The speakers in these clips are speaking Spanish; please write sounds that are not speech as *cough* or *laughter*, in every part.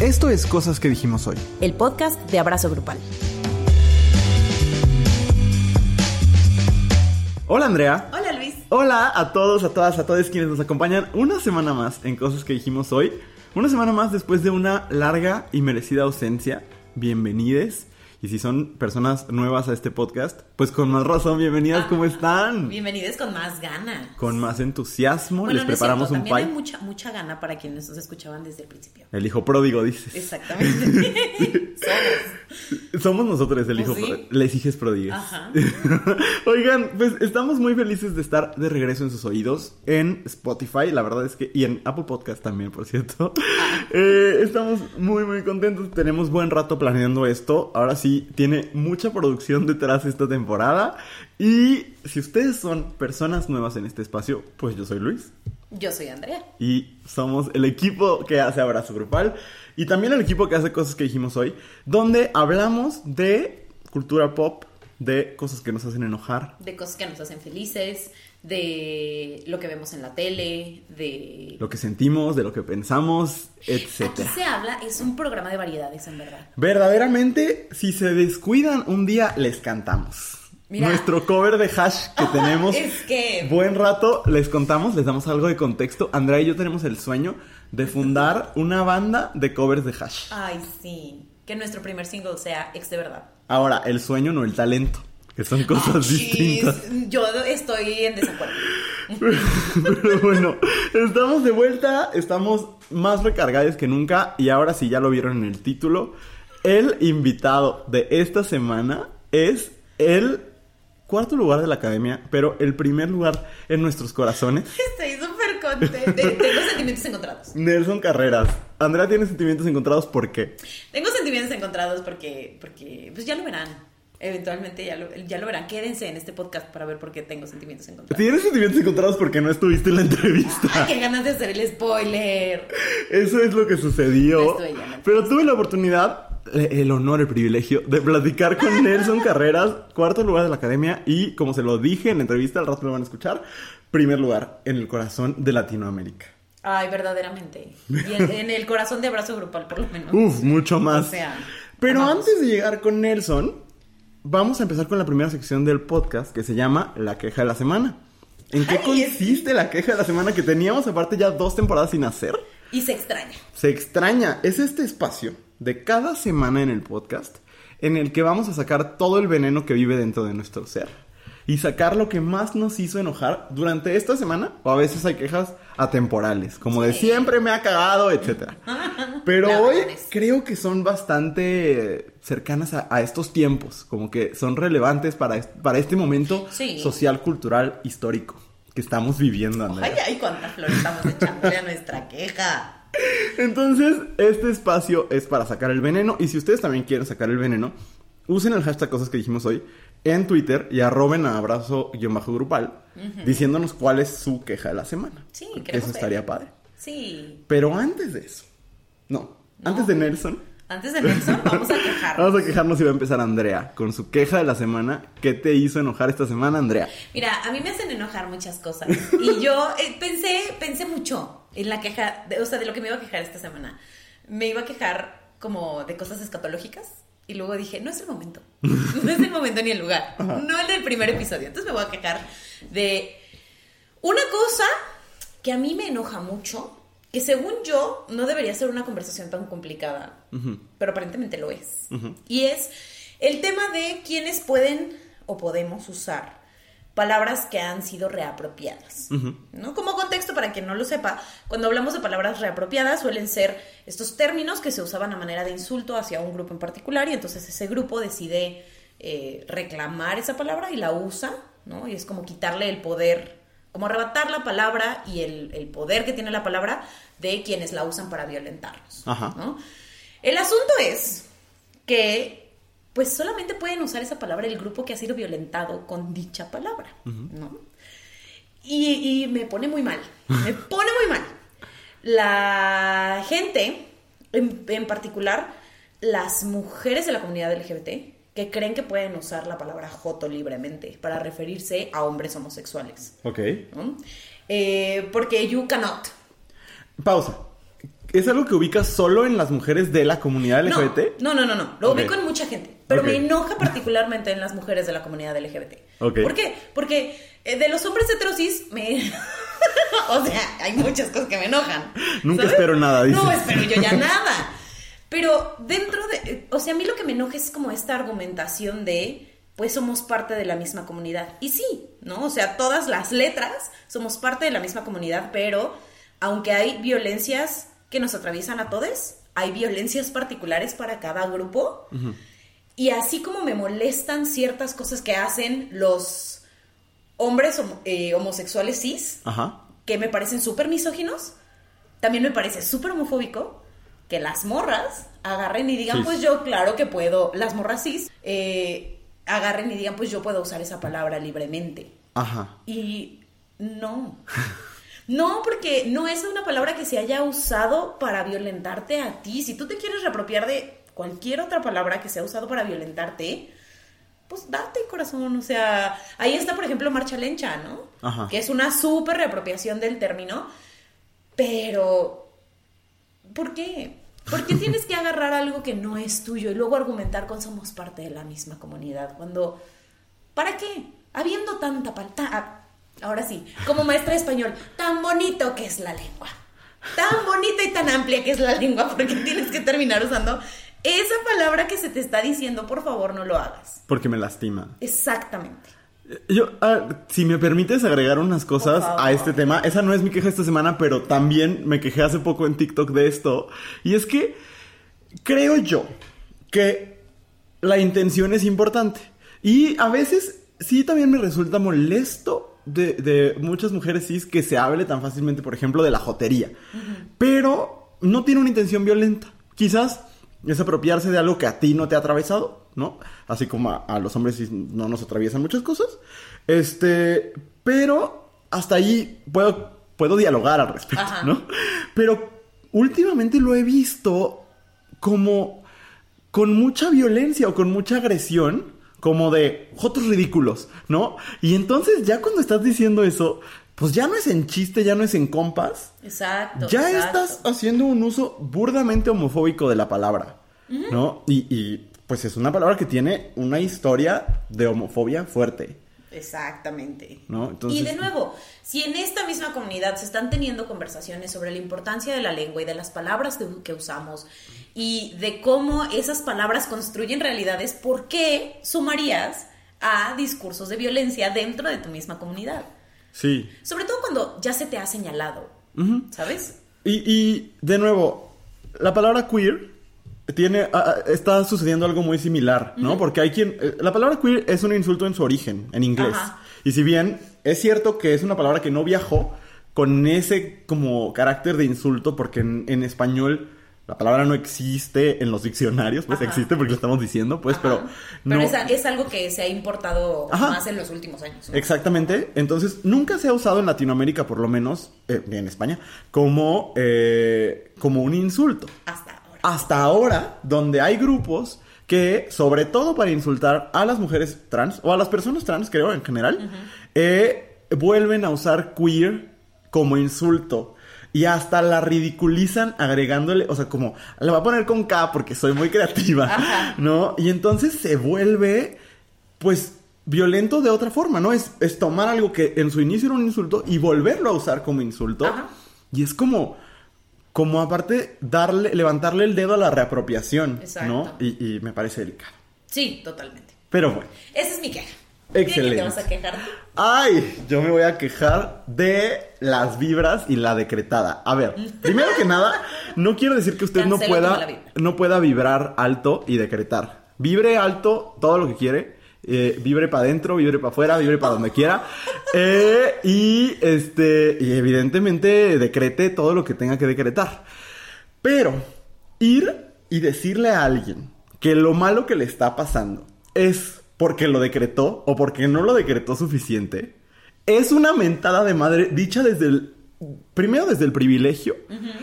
Esto es Cosas que dijimos hoy. El podcast de Abrazo Grupal. Hola Andrea. Hola Luis. Hola a todos, a todas, a todos quienes nos acompañan una semana más en Cosas que dijimos hoy. Una semana más después de una larga y merecida ausencia. Bienvenides. Y si son personas nuevas a este podcast, pues con más razón, bienvenidas, ¿cómo están? Bienvenidos con más ganas. Con más entusiasmo, Bueno, les no preparamos cierto, un También pie. hay mucha, mucha gana para quienes nos escuchaban desde el principio. El hijo pródigo, dices. Exactamente. *laughs* Somos. Somos nosotros el Pues hijo sí. pródigo. Les hijes pródigos. Ajá. *laughs* Oigan, pues estamos muy felices de estar de regreso en sus oídos en Spotify, la verdad es que, y en Apple Podcast también, por cierto. Eh, estamos muy, muy contentos, tenemos buen rato planeando esto. Ahora sí, tiene mucha producción detrás esta temporada. Y si ustedes son personas nuevas en este espacio, pues yo soy Luis. Yo soy Andrea. Y somos el equipo que hace Abrazo Grupal y también el equipo que hace cosas que dijimos hoy, donde hablamos de cultura pop, de cosas que nos hacen enojar. De cosas que nos hacen felices, de lo que vemos en la tele, de... Lo que sentimos, de lo que pensamos, Aquí etc. se habla, es un programa de variedades en verdad. Verdaderamente, si se descuidan un día, les cantamos. Mira. Nuestro cover de hash que *laughs* tenemos Es que... buen rato, les contamos, les damos algo de contexto. Andrea y yo tenemos el sueño de fundar una banda de covers de hash. Ay, sí. Que nuestro primer single sea ex de verdad. Ahora, el sueño no el talento, que son cosas Chis, distintas. Yo estoy en desacuerdo. *laughs* Pero bueno, estamos de vuelta, estamos más recargados que nunca y ahora sí ya lo vieron en el título, el invitado de esta semana es el cuarto lugar de la academia, pero el primer lugar en nuestros corazones. *laughs* Estoy súper contenta. Tengo sentimientos encontrados. Nelson Carreras. Andrea tiene sentimientos encontrados, ¿por qué? Tengo sentimientos encontrados porque, porque pues ya lo verán. Eventualmente ya lo, ya lo verán. Quédense en este podcast para ver por qué tengo sentimientos encontrados. Tienes sentimientos encontrados porque no estuviste en la entrevista. Qué ganas de hacer el spoiler. Eso es lo que sucedió. No ya Pero tuve la oportunidad, eh, el honor, el privilegio de platicar con Nelson *laughs* Carreras, cuarto lugar de la academia y como se lo dije en la entrevista, al rato lo van a escuchar, primer lugar en el corazón de Latinoamérica. Ay, verdaderamente. Y en, en el corazón de abrazo grupal, por lo menos. Uf, mucho más. O sea, Pero amamos. antes de llegar con Nelson, vamos a empezar con la primera sección del podcast que se llama La queja de la semana. ¿En qué Ay, es- consiste la queja de la semana que teníamos aparte ya dos temporadas sin hacer? Y se extraña. Se extraña. Es este espacio de cada semana en el podcast en el que vamos a sacar todo el veneno que vive dentro de nuestro ser. Y sacar lo que más nos hizo enojar durante esta semana. O a veces hay quejas atemporales, como de siempre me ha cagado, etc. *laughs* Pero hoy creo que son bastante cercanas a, a estos tiempos. Como que son relevantes para, est- para este momento Sí. social, cultural, histórico que estamos viviendo, Andrea. Ay, ay, cuántas flores estamos echándole a nuestra queja. *laughs* Entonces, este espacio es para sacar el veneno. Y si ustedes también quieren sacar el veneno, usen el hashtag cosas que dijimos hoy en Twitter y arroben a abrazo-grupal diciéndonos cuál es su queja de la semana. Sí, queremos Eso estaría padre. Sí. Pero antes de eso, no, No. antes de Nelson, Antes de Nelson, *laughs* vamos a quejarnos. vamos a quejarnos y va a empezar Andrea con su queja de la semana. ¿Qué te hizo enojar esta semana, Andrea? Mira, a mí me hacen enojar muchas cosas. Y yo eh, pensé, pensé mucho en la queja, de- o sea, de lo que me iba a quejar esta semana. Me iba a quejar como de cosas escatológicas. Y luego dije, no es el momento. *laughs* No es el momento ni el lugar. No el del primer episodio. Entonces me voy a quejar de una cosa que a mí me enoja mucho. Que según yo no debería ser una conversación tan complicada. Pero aparentemente lo es. Y es el tema de quienes pueden o podemos usar palabras que han sido reapropiadas. ¿no? Como contexto, para quien no lo sepa, cuando hablamos de palabras reapropiadas suelen ser estos términos que se usaban a manera de insulto hacia un grupo en particular y entonces ese grupo decide eh, reclamar esa palabra y la usa, ¿no? Y es como quitarle el poder, como arrebatar la palabra y el, el poder que tiene la palabra de quienes la usan para violentarnos. Ajá. ¿no? El asunto es que pues solamente pueden usar esa palabra el grupo que ha sido violentado con dicha palabra, ¿no? Y, y me pone muy mal, me pone muy mal. La gente, en, en particular las mujeres de la comunidad LGBT, que creen que pueden usar la palabra joto libremente para referirse a hombres homosexuales. Ok. ¿no? Eh, porque you cannot. Pausa. ¿Es algo que ubicas solo en las mujeres de la comunidad LGBT? No, no, no, no. Lo ubico en mucha gente. Pero me enoja particularmente en las mujeres de la comunidad LGBT. Ok. ¿Por qué? Porque eh, de los hombres heterosis me. *laughs* o sea, hay muchas cosas que me enojan. Nunca espero nada, dices. No espero yo ya nada. Pero dentro de. O sea, a mí lo que me enoja es como esta argumentación de. Pues somos parte de la misma comunidad. Y sí, ¿no? O sea, todas las letras somos parte de la misma comunidad, pero aunque hay violencias que nos atraviesan a todos, hay violencias particulares para cada grupo. Y así como me molestan ciertas cosas que hacen los hombres eh, homosexuales cis, Ajá. que me parecen súper misóginos, también me parece súper homofóbico que las morras agarren y digan, pues yo claro que puedo, las morras cis, eh, agarren y digan, pues yo puedo usar esa palabra libremente. Ajá. Y no. *laughs* No, porque no es una palabra que se haya usado para violentarte a ti. Si tú te quieres reapropiar de cualquier otra palabra que se ha usado para violentarte, pues date corazón. O sea, ahí está, por ejemplo, marcha lencha, ¿no? Ajá. Que es una súper reapropiación del término. Pero, ¿por qué? ¿Por qué tienes que agarrar algo que no es tuyo y luego argumentar con somos parte de la misma comunidad? Cuando, ¿para qué? Habiendo tanta ahora sí, como maestra de español, tan bonito que es la lengua, tan bonita y tan amplia que es la lengua, porque tienes que terminar usando esa palabra que se te está diciendo, por favor, no lo hagas. Porque me lastima. Exactamente. Yo, ah, si me permites agregar unas cosas a este tema, esa no es mi queja esta semana, pero también me quejé hace poco en TikTok de esto. Y es que creo yo que la intención es importante. Y a veces sí también me resulta molesto de, de muchas mujeres cis que se hable tan fácilmente, por ejemplo, de la jotería. Pero no tiene una intención violenta. Quizás es apropiarse de algo que a ti no te ha atravesado, ¿no? Así como a, a los hombres cis no nos atraviesan muchas cosas. Este, pero hasta ahí puedo, puedo dialogar al respecto, Ajá. ¿no? Pero últimamente lo he visto como con mucha violencia o con mucha agresión, como de jotos ridículos, ¿no? Y entonces ya cuando estás diciendo eso, pues ya no es en chiste, ya no es en compas, Exacto. ya exacto. estás haciendo un uso burdamente homofóbico de la palabra, ¿no? Y, y, pues es una palabra que tiene una historia de homofobia fuerte, Exactamente. ¿no? Entonces, y de nuevo, si en esta misma comunidad se están teniendo conversaciones sobre la importancia de la lengua y de las palabras que, usamos y de cómo esas palabras construyen realidades, ¿por qué sumarías a discursos de violencia dentro de tu misma comunidad? Sí. Sobre todo cuando ya se te ha señalado. ¿sabes? Y, y, de nuevo, la palabra queer tiene, ah, está sucediendo algo muy similar, ¿no? Porque hay quien, eh, la palabra queer es un insulto en su origen, en inglés. Ajá. Y si bien es cierto que es una palabra que no viajó con ese como carácter de insulto, porque en, en español la palabra no existe en los diccionarios, pues Ajá. existe porque lo estamos diciendo, pues, Ajá. pero Pero no. es, a- es algo que se ha importado más en los últimos años. ¿no? Exactamente. Entonces, nunca se ha usado en Latinoamérica, por lo menos, eh, en España, como, eh, como un insulto. Hasta. Hasta ahora, donde hay grupos que, sobre todo para insultar a las mujeres trans, o a las personas trans, creo, en general, eh, vuelven a usar queer como insulto. Y hasta la ridiculizan agregándole, o sea, como, la voy a poner con K porque soy muy creativa, Ajá. ¿no? Y entonces se vuelve, pues, violento de otra forma, ¿no? Es, es tomar algo que en su inicio era un insulto y volverlo a usar como insulto. Ajá. Y es como, como aparte, darle, levantarle el dedo a la reapropiación, Exacto. ¿no? Y, y me parece delicado. Sí, totalmente. Pero bueno. Esa es mi queja. ¿De qué Excelente. te vas a quejar? Ay, yo me voy a quejar de las vibras y la decretada. A ver, *laughs* primero que nada, no quiero decir que usted no Cancelo pueda, no pueda vibrar alto y decretar. Vibre alto todo lo que quiere. Eh, vibre para adentro, vibre para afuera, vibre para donde quiera. Eh, y este, y evidentemente decrete todo lo que tenga que decretar. Pero ir y decirle a alguien que lo malo que le está pasando es porque lo decretó o porque no lo decretó suficiente, es una mentada de madre dicha desde el... Primero desde el privilegio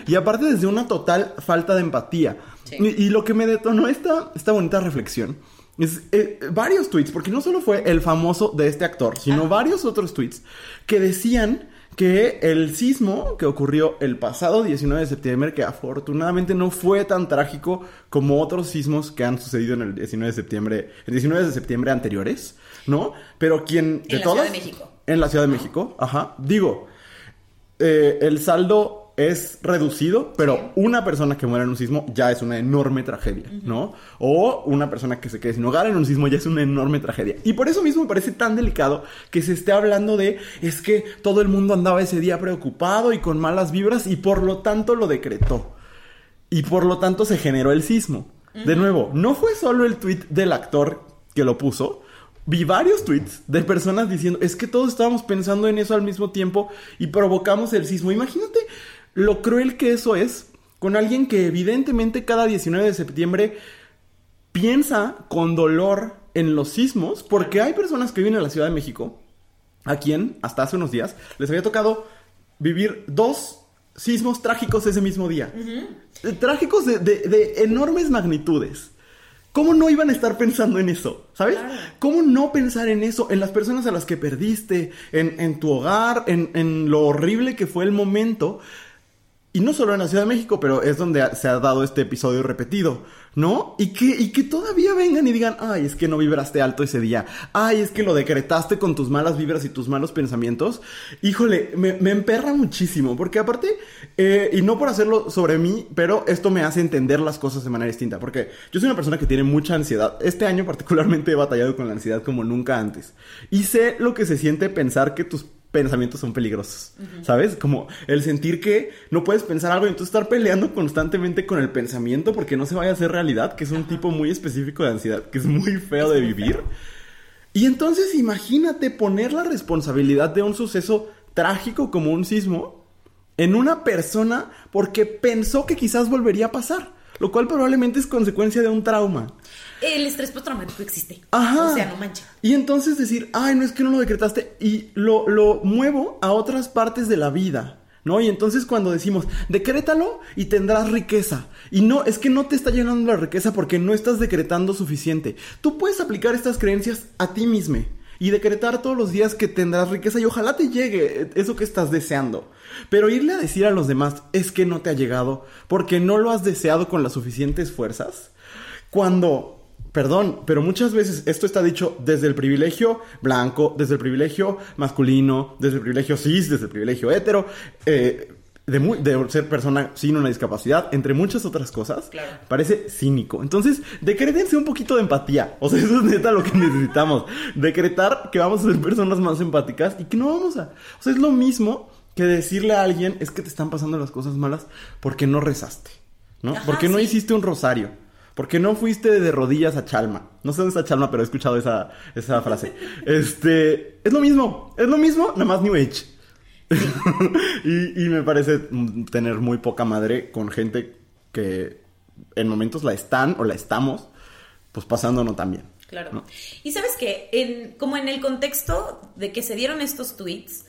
y aparte desde una total falta de empatía. Sí. Y, y lo que me detonó esta, esta bonita reflexión es eh, varios tweets, porque no solo fue el famoso de este actor, sino varios otros tweets que decían que el sismo que ocurrió el pasado 19 de septiembre, que afortunadamente no fue tan trágico como otros sismos que han sucedido en el 19 de septiembre, el 19 de septiembre anteriores, ¿no? Pero quien de en la Ciudad de México. En la Ciudad de México, ajá. Digo, eh, el saldo es reducido, pero una persona que muera en un sismo ya es una enorme tragedia, ¿no? O una persona que se quede sin hogar en un sismo ya es una enorme tragedia. Y por eso mismo me parece tan delicado que se esté hablando de es que todo el mundo andaba ese día preocupado y con malas vibras y por lo tanto lo decretó. Y por lo tanto se generó el sismo. De nuevo, no fue solo el tweet del actor que lo puso, vi varios tweets de personas diciendo, es que todos estábamos pensando en eso al mismo tiempo y provocamos el sismo. Imagínate lo cruel que eso es con alguien que evidentemente cada 19 de septiembre piensa con dolor en los sismos, porque hay personas que viven en la Ciudad de México, a quien hasta hace unos días les había tocado vivir dos sismos trágicos ese mismo día. Trágicos de, enormes magnitudes. ¿Cómo no iban a estar pensando en eso? ¿Sabes? ¿Cómo no pensar en eso? En las personas a las que perdiste, en, tu hogar, en, en, lo horrible que fue el momento. Y no solo en la Ciudad de México, pero es donde se ha dado este episodio repetido, ¿no? Y que, y que todavía vengan y digan, ay, es que no vibraste alto ese día, ay, es que lo decretaste con tus malas vibras y tus malos pensamientos. Híjole, me, me emperra muchísimo, porque aparte, eh, y no por hacerlo sobre mí, pero esto me hace entender las cosas de manera distinta, porque yo soy una persona que tiene mucha ansiedad. Este año particularmente he batallado con la ansiedad como nunca antes. Y sé lo que se siente pensar que tus pensamientos son peligrosos, ¿sabes? Como el sentir que no puedes pensar algo y entonces estar peleando constantemente con el pensamiento porque no se vaya a hacer realidad, que es un tipo muy específico de ansiedad, que es muy feo de vivir. Y entonces imagínate poner la responsabilidad de un suceso trágico como un sismo en una persona porque pensó que quizás volvería a pasar, lo cual probablemente es consecuencia de un trauma. El estrés postraumático existe. Ajá. O sea, no mancha. Y entonces decir, ay, no es que no lo decretaste y lo, lo muevo a otras partes de la vida. ¿No? Y entonces cuando decimos, decrétalo y tendrás riqueza. Y no, es que no te está llenando la riqueza porque no estás decretando suficiente. Tú puedes aplicar estas creencias a ti mismo y decretar todos los días que tendrás riqueza y ojalá te llegue eso que estás deseando. Pero irle a decir a los demás es que no te ha llegado porque no lo has deseado con las suficientes fuerzas. Cuando Perdón, pero muchas veces esto está dicho desde el privilegio blanco, desde el privilegio masculino, desde el privilegio cis, desde el privilegio hetero, eh, de, ser persona sin una discapacidad, entre muchas otras cosas, parece cínico. Entonces, decrétense un poquito de empatía. O sea, eso es neta lo que *laughs* necesitamos. Decretar que vamos a ser personas más empáticas y que no vamos a... O sea, es lo mismo que decirle a alguien, es que te están pasando las cosas malas porque no rezaste, ¿no? porque no hiciste un rosario. Porque no fuiste de rodillas a Chalma. No sé dónde está Chalma, pero he escuchado esa, esa frase. *laughs* Este, es lo mismo, es lo mismo, nada más New Age. *laughs* y, y, me parece tener muy poca madre con gente que en momentos la están o la estamos, pues pasándonos también. Claro. Y sabes que, en, como en el contexto de que se dieron estos tweets,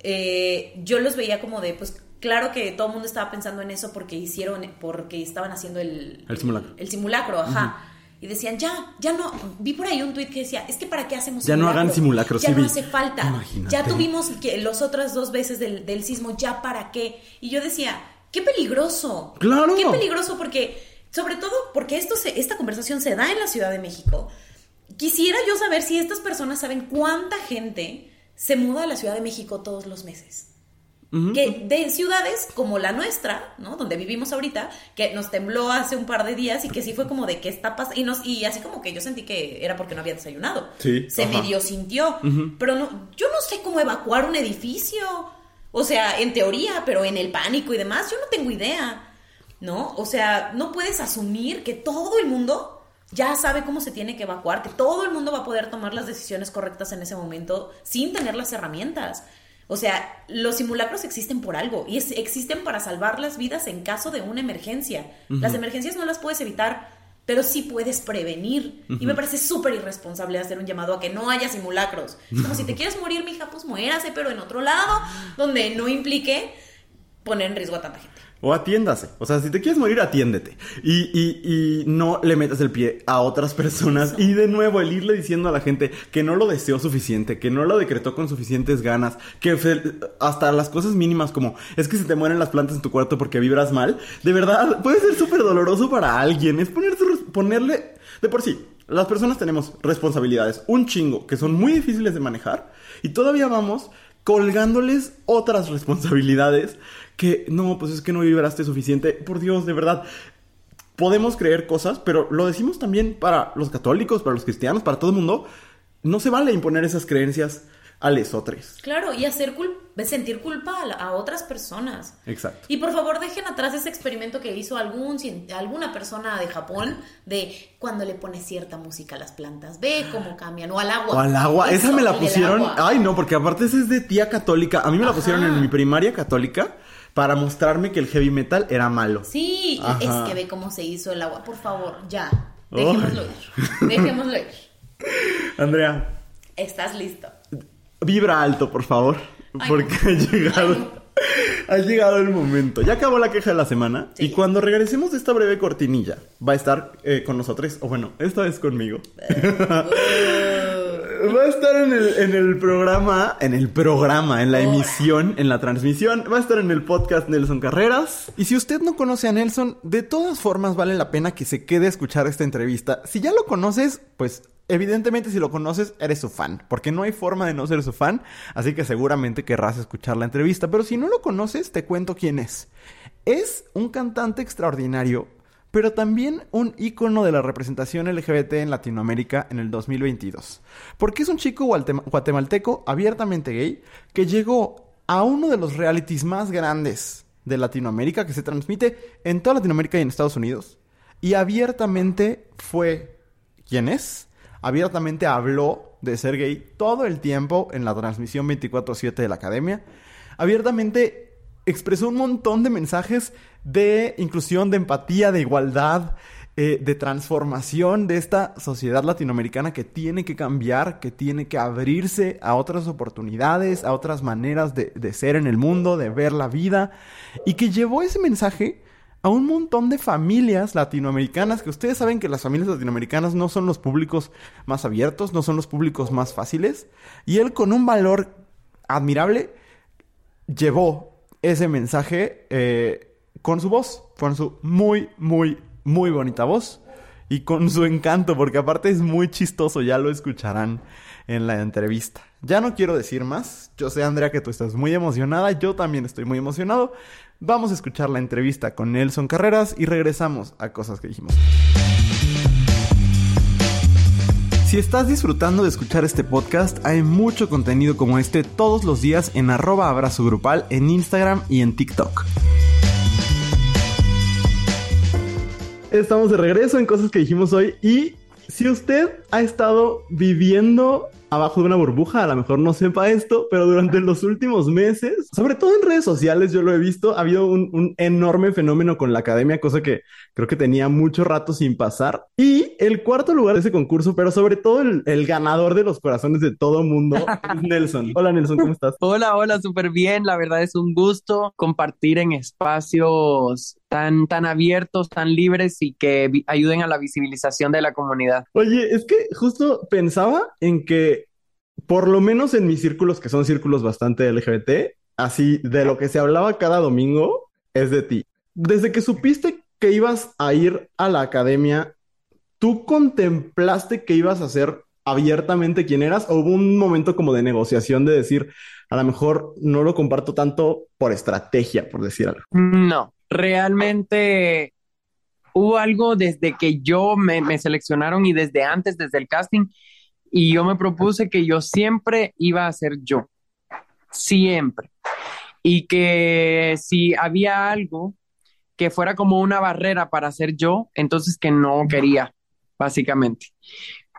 eh, yo los veía como de, pues claro que todo el mundo estaba pensando en eso porque hicieron, porque estaban haciendo el, el simulacro. El, simulacro, ajá. Y decían, ya, ya no, vi por ahí un tuit que decía, es que para qué hacemos Ya no hagan simulacros, Ya no hace falta. Ya tuvimos que los otras dos veces del, del sismo, ya para qué. Y yo decía, qué peligroso. Claro. Qué peligroso porque, sobre todo porque esto se, esta conversación se da en la Ciudad de México. Quisiera yo saber si estas personas saben cuánta gente se muda a la Ciudad de México todos los meses que de ciudades como la nuestra, ¿no? Donde vivimos ahorita, que nos tembló hace un par de días y que sí fue como de qué está pasando. Y, nos, y así como que yo sentí que era porque no había desayunado. Sí. Se medio sintió. Pero no, yo no sé cómo evacuar un edificio. O sea, en teoría, pero en el pánico y demás, yo no tengo idea. ¿No? O sea, no puedes asumir que todo el mundo ya sabe cómo se tiene que evacuar, que todo el mundo va a poder tomar las decisiones correctas en ese momento sin tener las herramientas. O sea, los simulacros existen por algo y existen para salvar las vidas en caso de una emergencia. Las emergencias no las puedes evitar, pero sí puedes prevenir. Y me parece súper irresponsable hacer un llamado a que no haya simulacros. como si te *laughs* quieres morir, mija, pues muérase, pero en otro lado, donde no implique poner en riesgo a tanta gente. O atiéndase. O sea, si te quieres morir, atiéndete. Y, y, y no le metas el pie a otras personas. Y de nuevo, el irle diciendo a la gente que no lo deseó suficiente, que no lo decretó con suficientes ganas, que hasta las cosas mínimas como es que se te mueren las plantas en tu cuarto porque vibras mal, de verdad puede ser súper doloroso para alguien. Es ponerle de por sí. Las personas tenemos responsabilidades, un chingo, que son muy difíciles de manejar. Y todavía vamos colgándoles otras responsabilidades que no, pues es que no vibraste suficiente. Por Dios, de verdad. Podemos creer cosas, pero lo decimos también para los católicos, para los cristianos, para todo el mundo. No se vale imponer esas creencias a lesotres. Claro, y hacer sentir culpa a, otras personas. Exacto. Y por favor dejen atrás ese experimento que hizo algún, alguna persona de Japón de cuando le pones cierta música a las plantas, ve cómo cambian, o al agua. O al agua, esa me la pusieron, ay no, porque aparte esa es de tía católica, a mí me la pusieron en mi primaria católica para mostrarme que el heavy metal era malo. Sí, es que ve cómo se hizo el agua. Por favor, ya. Dejémoslo ir. *laughs* Dejémoslo ir. Andrea. ¿Estás listo? Vibra alto, por favor. porque ha llegado. Ha llegado el momento. Ya acabó la queja de la semana. Y cuando regresemos de esta breve cortinilla, va a estar eh, con nosotros, o bueno, esta vez conmigo. Va a estar en el, en el programa, en el programa, en la emisión, en la transmisión. Va a estar en el podcast Nelson Carreras. Y si usted no conoce a Nelson, de todas formas vale la pena que se quede a escuchar esta entrevista. Si ya lo conoces, pues Evidentemente, si lo conoces, eres su fan, porque no hay forma de no ser su fan, así que seguramente querrás escuchar la entrevista, pero si no lo conoces, te cuento quién es. Es un cantante extraordinario pero también un ícono de la representación LGBT en Latinoamérica en el 2022. Porque es un chico guatemalteco abiertamente gay que llegó a uno de los realities más grandes de Latinoamérica que se transmite en toda Latinoamérica y en Estados Unidos. Y abiertamente fue quien es, abiertamente habló de ser gay todo el tiempo en la transmisión 24/7 de la academia. Abiertamente expresó un montón de mensajes de inclusión, de empatía, de igualdad, eh, de transformación de esta sociedad latinoamericana que tiene que cambiar, que tiene que abrirse a otras oportunidades, a otras maneras de, de ser en el mundo, de ver la vida, y que llevó ese mensaje a un montón de familias latinoamericanas, que ustedes saben que las familias latinoamericanas no son los públicos más abiertos, no son los públicos más fáciles, y él con un valor admirable llevó ese mensaje eh, con su voz, con su muy, muy, muy bonita voz y con su encanto, porque aparte es muy chistoso, ya lo escucharán en la entrevista. Ya no quiero decir más, yo sé Andrea que tú estás muy emocionada, yo también estoy muy emocionado. Vamos a escuchar la entrevista con Nelson Carreras y regresamos a cosas que dijimos. Si estás disfrutando de escuchar este podcast, hay mucho contenido como este todos los días en arroba abrazo grupal en Instagram y en TikTok. Estamos de regreso en cosas que dijimos hoy y si usted ha estado viviendo abajo de una burbuja, a lo mejor no sepa esto, pero durante los últimos meses, sobre todo en redes sociales, yo lo he visto, ha habido un, enorme fenómeno con la academia, cosa que creo que tenía mucho rato sin pasar. Y el cuarto lugar de ese concurso, pero sobre todo el, ganador de los corazones de todo mundo, *laughs* es Nelson. Hola Nelson, ¿cómo estás? Hola, hola, súper bien. La verdad es un gusto compartir en espacios tan, tan abiertos, tan libres y que ayuden a la visibilización de la comunidad. Oye, es que justo pensaba en que por lo menos en mis círculos, que son círculos bastante LGBT, así de lo que se hablaba cada domingo es de ti. Desde que supiste que ibas a ir a la academia, ¿tú contemplaste que ibas a ser abiertamente quién eras o hubo un momento como de negociación de decir, a lo mejor no lo comparto tanto por estrategia, por decir algo? No, realmente hubo algo desde que yo me, me seleccionaron y desde antes, desde el casting, y yo me propuse que yo siempre iba a ser yo, siempre. Y que si había algo que fuera como una barrera para ser yo, entonces que no quería, básicamente.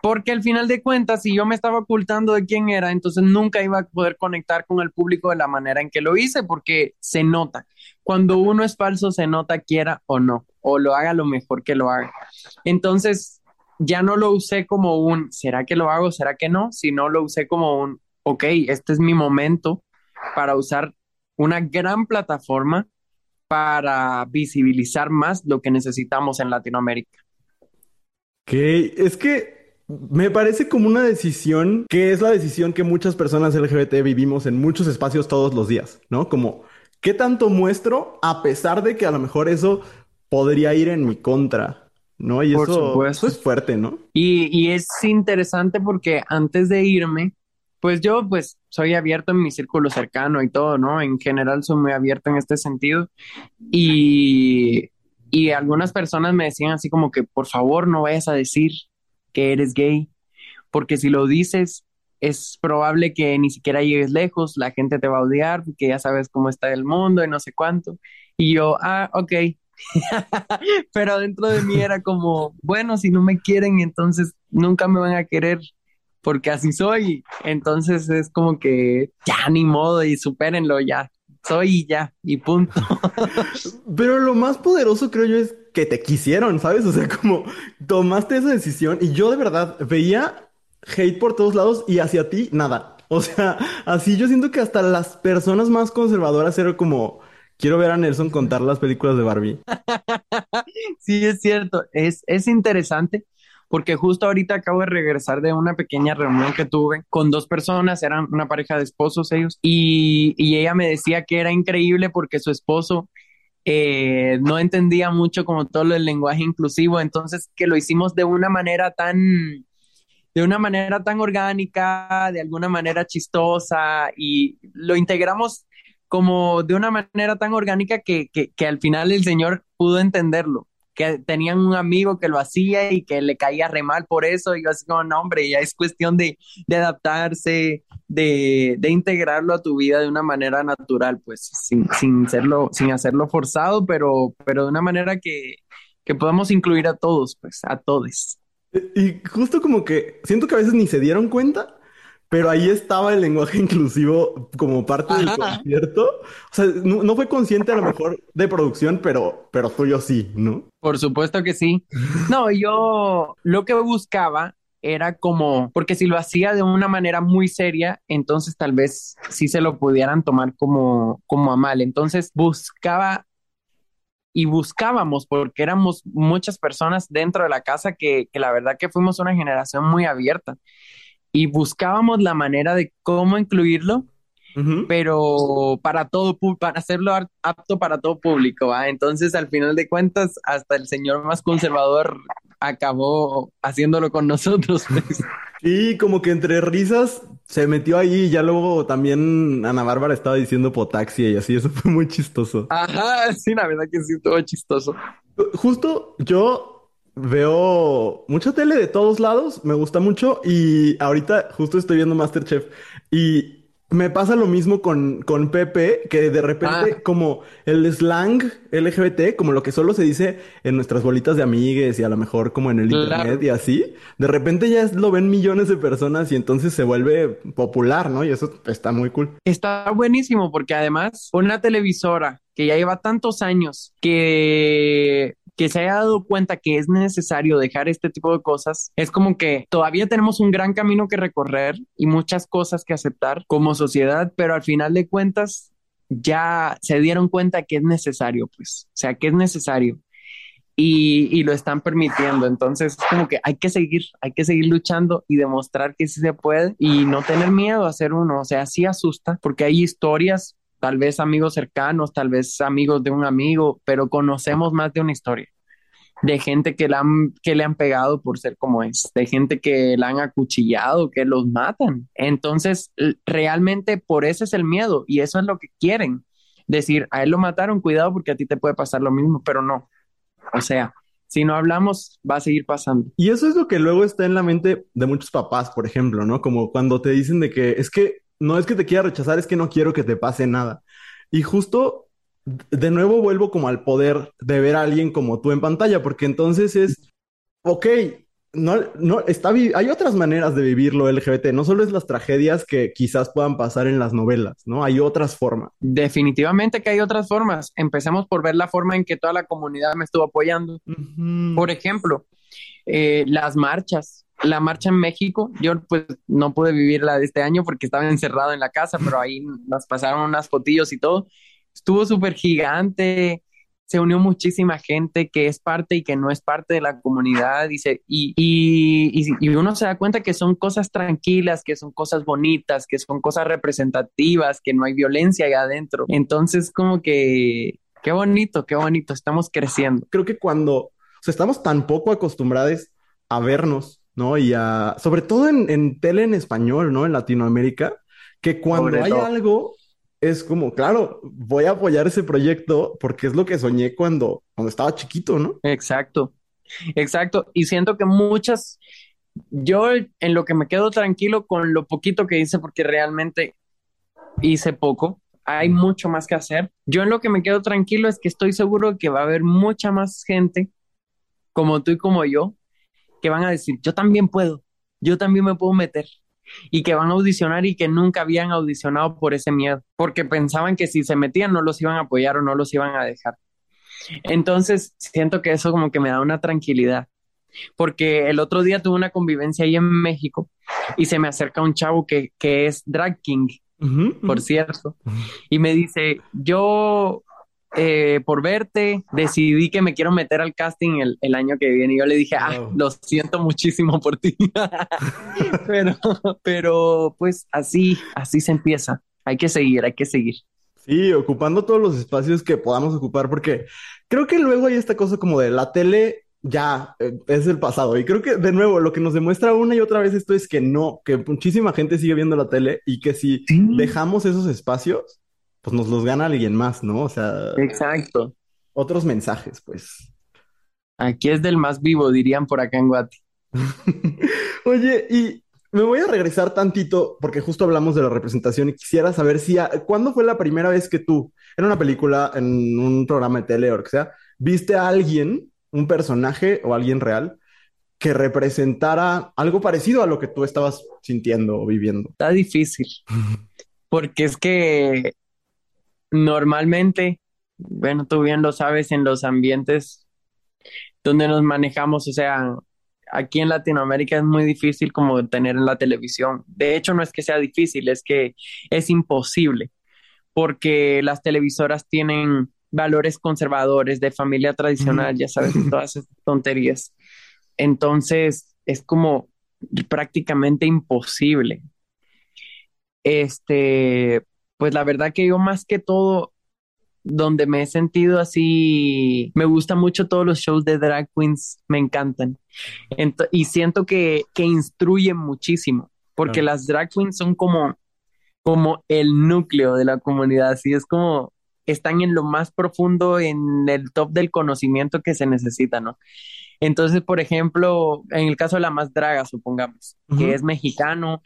Porque al final de cuentas, si yo me estaba ocultando de quién era, entonces nunca iba a poder conectar con el público de la manera en que lo hice, porque se nota. Cuando uno es falso, se nota quiera o no, o lo haga lo mejor que lo haga. Entonces, ya no lo usé como un, ¿será que lo hago? ¿Será que no? Sino lo usé como un, ok, este es mi momento para usar una gran plataforma para visibilizar más lo que necesitamos en Latinoamérica. Que es que me parece como una decisión que es la decisión que muchas personas LGBT vivimos en muchos espacios todos los días, ¿no? Como, ¿qué tanto muestro a pesar de que a lo mejor eso podría ir en mi contra? ¿No? Y eso, eso, es fuerte, ¿no? Y, y es interesante porque antes de irme, pues yo pues soy abierto en mi círculo cercano y todo, ¿no? En general soy muy abierto en este sentido. Y, y algunas personas me decían así como que por favor no vayas a decir que eres gay, porque si lo dices es probable que ni siquiera llegues lejos, la gente te va a odiar porque ya sabes cómo está el mundo y no sé cuánto. Y yo, ah, ok. *laughs* Pero dentro de mí *laughs* era como, bueno, si no me quieren, entonces nunca me van a querer porque así soy. Entonces es como que ya ni modo y supérenlo ya. Soy y ya, y punto. *laughs* Pero lo más poderoso creo yo es que te quisieron, ¿sabes? O sea, como tomaste esa decisión y yo de verdad veía hate por todos lados y hacia ti nada. O sea, así yo siento que hasta las personas más conservadoras eran como, quiero ver a Nelson contar las películas de Barbie. *laughs* sí, es cierto, es, es interesante porque justo ahorita acabo de regresar de una pequeña reunión que tuve con dos personas, eran una pareja de esposos ellos, y, ella me decía que era increíble porque su esposo eh, no entendía mucho como todo el lenguaje inclusivo, entonces que lo hicimos de una manera tan de una manera tan orgánica, de alguna manera chistosa y lo integramos como de una manera tan orgánica que, que al final el Señor pudo entenderlo que tenían un amigo que lo hacía y que le caía re mal por eso. Y yo así como, no, hombre, ya es cuestión de, de adaptarse, de, de, integrarlo a tu vida de una manera natural, pues sin, sin, serlo, sin hacerlo forzado, pero, pero de una manera que, que podamos incluir a todos, pues a todos. Y justo como que siento que a veces ni se dieron cuenta pero ahí estaba el lenguaje inclusivo como parte del concierto. O sea, no, fue consciente a lo mejor de producción, pero, pero tuyo sí, ¿no? Por supuesto que sí. No, yo lo que buscaba era como, porque si lo hacía de una manera muy seria, entonces tal vez sí se lo pudieran tomar como, como a mal. Entonces buscaba y buscábamos, porque éramos muchas personas dentro de la casa que, que la verdad que fuimos una generación muy abierta y buscábamos la manera de cómo incluirlo, pero para todo, para hacerlo apto para todo público, Entonces, al final de cuentas, hasta el señor más conservador acabó haciéndolo con *laughs* nosotros. Pues. Y como que entre risas se metió ahí y ya luego también Ana Bárbara estaba diciendo potaxia y así, eso fue muy chistoso. Ajá, sí, la verdad que sí, estuvo chistoso. Justo yo veo mucha tele de todos lados, me gusta mucho y ahorita justo estoy viendo Masterchef y me pasa lo mismo con, con Pepe, que de repente ah. como el slang LGBT, como lo que solo se dice en nuestras bolitas de amigues y a lo mejor como en el internet y así, de repente ya lo ven millones de personas y entonces se vuelve popular, ¿no? Y eso está muy cool. Está buenísimo porque además una televisora que ya lleva tantos años que que se haya dado cuenta que es necesario dejar este tipo de cosas, es como que todavía tenemos un gran camino que recorrer y muchas cosas que aceptar como sociedad, pero al final de cuentas ya se dieron cuenta que es necesario, pues, o sea, que es necesario. Y, y, lo están permitiendo. Entonces, es como que hay que seguir, hay que seguir luchando y demostrar que sí se puede y no tener miedo a ser uno. O sea, sí asusta porque hay historias tal vez amigos cercanos, tal vez amigos de un amigo, pero conocemos más de una historia de gente que, la han, que le han pegado por ser como es, de gente que la han acuchillado, que los matan. Entonces, realmente por eso es el miedo y eso es lo que quieren. Decir, a él lo mataron, cuidado porque a ti te puede pasar lo mismo, pero no. O sea, si no hablamos, va a seguir pasando. Y eso es lo que luego está en la mente de muchos papás, por ejemplo, ¿no? Como cuando te dicen de que es que no es que te quiera rechazar, es que no quiero que te pase nada. Y justo de nuevo vuelvo como al poder de ver a alguien como tú en pantalla, porque entonces es, ok, no, no, está, hay otras maneras de vivirlo LGBT, no solo es las tragedias que quizás puedan pasar en las novelas, ¿no? Hay otras formas. Definitivamente que hay otras formas. Empecemos por ver la forma en que toda la comunidad me estuvo apoyando. Por ejemplo, eh, las marchas la marcha en México, yo pues no pude vivirla de este año porque estaba encerrado en la casa, pero ahí nos pasaron unas fotillos y todo. estuvo súper gigante, se unió muchísima gente que es parte y que no es parte de la comunidad y, y, y, y, uno se da cuenta que son cosas tranquilas, que son cosas bonitas, que son cosas representativas, que no hay violencia ahí adentro. Entonces como que, qué bonito, qué bonito, estamos creciendo. Creo que cuando o sea, estamos tan poco acostumbrados a vernos, ¿no? Y a, sobre todo en, en tele en español, ¿no? En Latinoamérica, que cuando hay algo es como, claro, voy a apoyar ese proyecto porque es lo que soñé cuando, cuando estaba chiquito, ¿no? Exacto, exacto. Y siento que muchas, yo en lo que me quedo tranquilo con lo poquito que hice, porque realmente hice poco, hay mucho más que hacer. Yo en lo que me quedo tranquilo es que estoy seguro que va a haber mucha más gente como tú y como yo que van a decir, yo también puedo, yo también me puedo meter y que van a audicionar y que nunca habían audicionado por ese miedo, porque pensaban que si se metían no los iban a apoyar o no los iban a dejar. Entonces, siento que eso como que me da una tranquilidad, porque el otro día tuve una convivencia ahí en México y se me acerca un chavo que, que es drag king, por cierto, y me dice, yo eh, por verte, decidí que me quiero meter al casting el, año que viene. Y yo le dije, ah, lo siento muchísimo por ti. *laughs* pero, pero pues así, así se empieza. Hay que seguir, hay que seguir. Sí, ocupando todos los espacios que podamos ocupar, porque creo que luego hay esta cosa como de la tele ya eh, es el pasado. Y creo que de nuevo lo que nos demuestra una y otra vez esto es que no, que muchísima gente sigue viendo la tele y que si dejamos esos espacios, pues nos los gana alguien más, ¿no? O sea. Exacto. Otros mensajes, pues. Aquí es del más vivo, dirían por acá en Guati. *laughs* Oye, y me voy a regresar tantito porque justo hablamos de la representación y quisiera saber si, ¿cuándo fue la primera vez que tú, en una película, en un programa de tele o que sea, viste a alguien, un personaje o alguien real, que representara algo parecido a lo que tú estabas sintiendo o viviendo? Está difícil, *laughs* porque es que normalmente, bueno, tú bien lo sabes, en los ambientes donde nos manejamos, o sea, aquí en Latinoamérica es muy difícil como tener en la televisión. De hecho, no es que sea difícil, es que es imposible, porque las televisoras tienen valores conservadores de familia tradicional, ya sabes, todas esas tonterías. Entonces, es como prácticamente imposible. Este, pues la verdad que yo más que todo, donde me he sentido así, me gusta mucho todos los shows de drag queens, me encantan. y siento que, que instruyen muchísimo, porque las drag queens son como, como el núcleo de la comunidad, así es como están en lo más profundo, en el top del conocimiento que se necesita, ¿no? Entonces, por ejemplo, en el caso de la más draga, supongamos, que es mexicano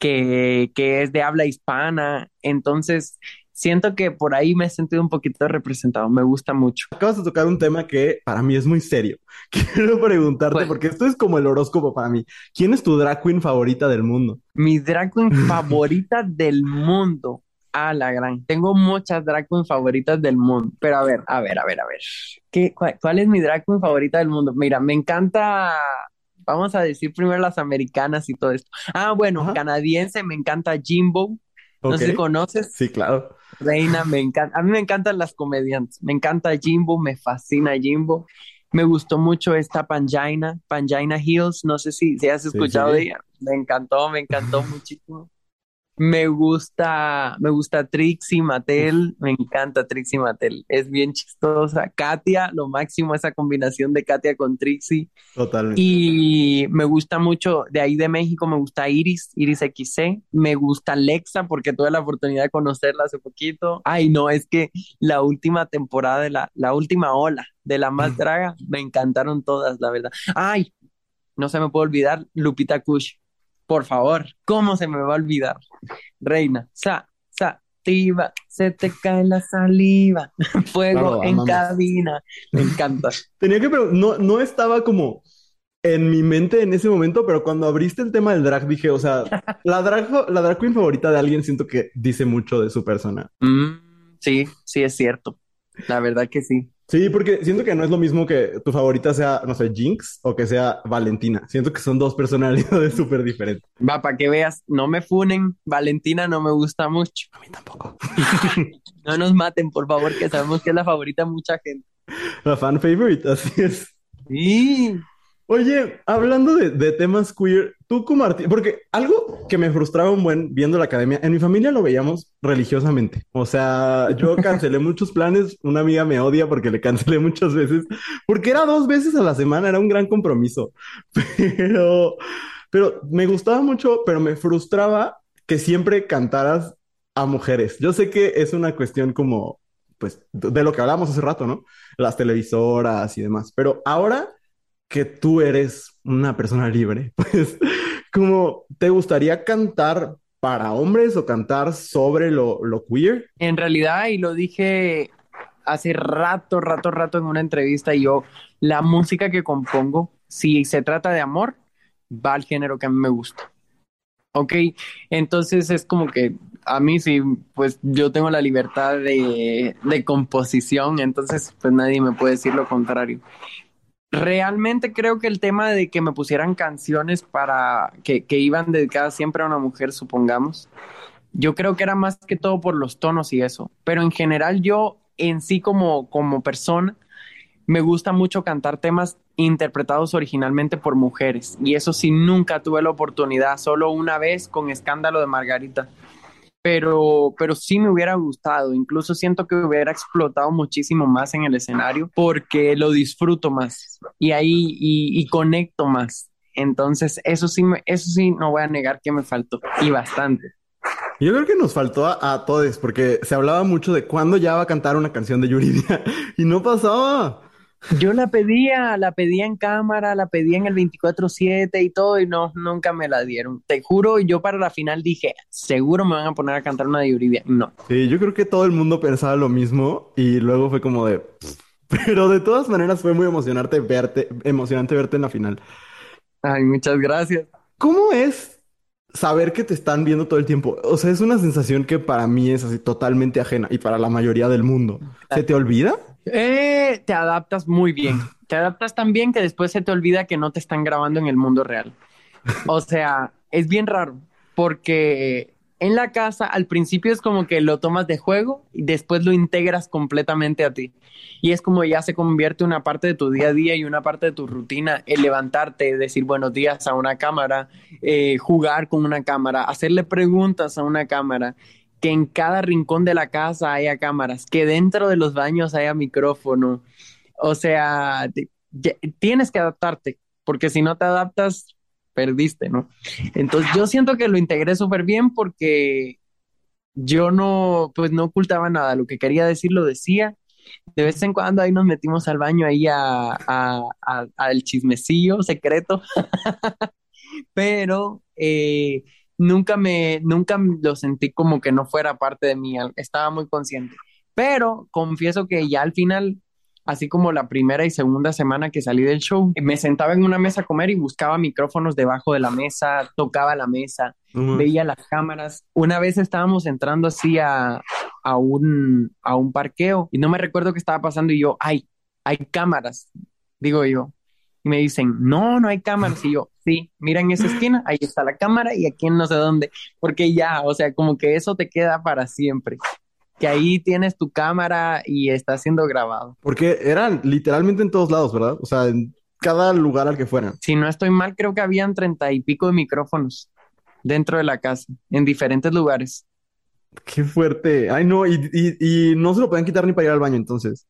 que, que es de habla hispana. Entonces, siento que por ahí me he sentido un poquito representado, me gusta mucho. Acabas de tocar un tema que para mí es muy serio. *laughs* Quiero preguntarte, porque esto es como el horóscopo para mí. ¿Quién es tu drag queen favorita del mundo? Mi drag queen *laughs* favorita del mundo. A la gran. Tengo muchas drag queen favoritas del mundo. Pero a ver, a ver, a ver, a ver. ¿Qué, cuál, cuál, es mi drag queen favorita del mundo? Mira, me encanta Vamos a decir primero las americanas y todo esto. Ah, bueno, canadiense, me encanta Jimbo. No sé si conoces. Sí, claro. Reina, me encanta. A mí me encantan las comediantes. Me encanta Jimbo, me fascina Jimbo. Me gustó mucho esta Pangina, Pangina Hills. No sé si, si has escuchado de ella. Me encantó, me encantó muchísimo. Me gusta, me gusta Trixie Mattel, me encanta Trixie Mattel, es bien chistosa. Katia, lo máximo esa combinación de Katia con Trixie. Totalmente. Y me gusta mucho, de ahí de México me gusta Iris, Iris XC, me gusta Alexa porque tuve la oportunidad de conocerla hace poquito. Ay, no, es que la última temporada de la, la última ola de la más draga, me encantaron todas, la verdad. Ay, no se me puede olvidar Lupita Kush por favor, ¿cómo se me va a olvidar? Reina, sa, sa, tiva, se te cae la saliva, *laughs* fuego en cabina, me encanta. *laughs* Tenía que, pero no, no estaba como en mi mente en ese momento, pero cuando abriste el tema del drag dije, o sea, la drag, la drag queen favorita de alguien siento que dice mucho de su persona. Mm, sí, sí es cierto. La verdad que sí. Sí, porque siento que no es lo mismo que tu favorita sea, no sé, Jinx o que sea Valentina. Siento que son dos personalidades *laughs* súper diferentes. Va, para que veas, no me funen, Valentina no me gusta mucho. A mí tampoco. *laughs* No nos maten, por favor, que sabemos que es la favorita de mucha gente. La fan favorite, así es. Sí. Oye, hablando de, de temas queer, tú como artista, porque algo que me frustraba un buen viendo la academia, en mi familia lo veíamos religiosamente. O sea, yo *laughs* cancelé muchos planes, una amiga me odia porque le cancelé muchas veces, porque era dos veces a la semana, era un gran compromiso. *laughs* Pero, pero me gustaba mucho, pero me frustraba que siempre cantaras a mujeres. Yo sé que es una cuestión como, pues, de lo que hablábamos hace rato, ¿no? Las televisoras y demás, pero ahora que tú eres una persona libre, *laughs* pues, como te gustaría cantar para hombres o cantar sobre lo, lo queer? En realidad, y lo dije hace rato, rato, rato en una entrevista, yo, la música que compongo, si se trata de amor, va al género que a mí me gusta. Ok, entonces es como que a mí sí, pues yo tengo la libertad de, de composición, entonces pues nadie me puede decir lo contrario. Realmente creo que el tema de que me pusieran canciones para que, que iban dedicadas siempre a una mujer, supongamos, yo creo que era más que todo por los tonos y eso, pero en general yo en sí como, como persona me gusta mucho cantar temas interpretados originalmente por mujeres. Y eso sí nunca tuve la oportunidad, solo una vez con Escándalo de Margarita pero, pero sí me hubiera gustado, incluso siento que hubiera explotado muchísimo más en el escenario porque lo disfruto más y ahí y, conecto más. Entonces, eso sí, me, eso sí, no voy a negar que me faltó y bastante. Yo creo que nos faltó a, a todos porque se hablaba mucho de cuándo ya va a cantar una canción de Yuridia *laughs* y no pasaba. Yo la pedía, la pedía en cámara, la pedía en el 24/7 y todo y no, nunca me la dieron. Te juro, yo para la final dije, seguro me van a poner a cantar una de Yuridia. No. Sí, yo creo que todo el mundo pensaba lo mismo y luego fue como de... *laughs* Pero de todas maneras fue muy emocionante verte, emocionante verte en la final. Ay, muchas gracias. ¿Cómo es saber que te están viendo todo el tiempo? O sea, es una sensación que para mí es así totalmente ajena y para la mayoría del mundo. ¿Se te olvida? Eh, te adaptas muy bien. Te adaptas tan bien que después se te olvida que no te están grabando en el mundo real. O sea, es bien raro porque en la casa al principio es como que lo tomas de juego y después lo integras completamente a ti. Y es como ya se convierte una parte de tu día a día y una parte de tu rutina, el levantarte, decir buenos días a una cámara, eh, jugar con una cámara, hacerle preguntas a una cámara que en cada rincón de la casa haya cámaras, que dentro de los baños haya micrófono. O sea, tienes que adaptarte, porque si no te adaptas, perdiste, ¿no? Entonces yo siento que lo integré súper bien porque yo no, pues no ocultaba nada, lo que quería decir lo decía. De vez en cuando ahí nos metimos al baño ahí a, a, a, al chismecillo secreto, *laughs* pero eh, nunca me, nunca lo sentí como que no fuera parte de mí, estaba muy consciente. Pero confieso que ya al final, así como la primera y segunda semana que salí del show, me sentaba en una mesa a comer y buscaba micrófonos debajo de la mesa, tocaba la mesa, veía las cámaras. Una vez estábamos entrando así a, a, un, a un parqueo y no me recuerdo qué estaba pasando y yo, ay, hay cámaras, digo yo. Y me dicen, no, no hay cámaras. Y yo, sí, mira en esa esquina, ahí está la cámara y aquí en no sé dónde. Porque ya, o sea, como que eso te queda para siempre. Que ahí tienes tu cámara y está siendo grabado. Porque eran literalmente en todos lados, ¿verdad? O sea, en cada lugar al que fueran. Si no estoy mal, creo que habían treinta y pico de micrófonos dentro de la casa, en diferentes lugares. Qué fuerte. Ay, no, y, y, y no se lo pueden quitar ni para ir al baño entonces.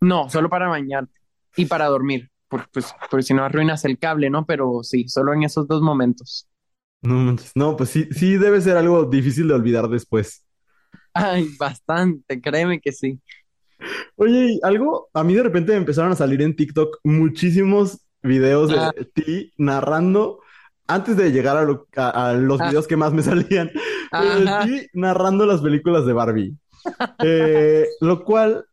No, solo para bañarte y para dormir por, pues, por si no arruinas el cable, ¿no? Pero sí, solo en esos dos momentos. No, no, pues sí, sí debe ser algo difícil de olvidar después. Ay, bastante, créeme que sí. Oye, algo, a mí de repente me empezaron a salir en TikTok muchísimos videos de ah. ti narrando, antes de llegar a, lo, a, a los ah. videos que más me *laughs* salían, de ti narrando las películas de Barbie. eh, lo cual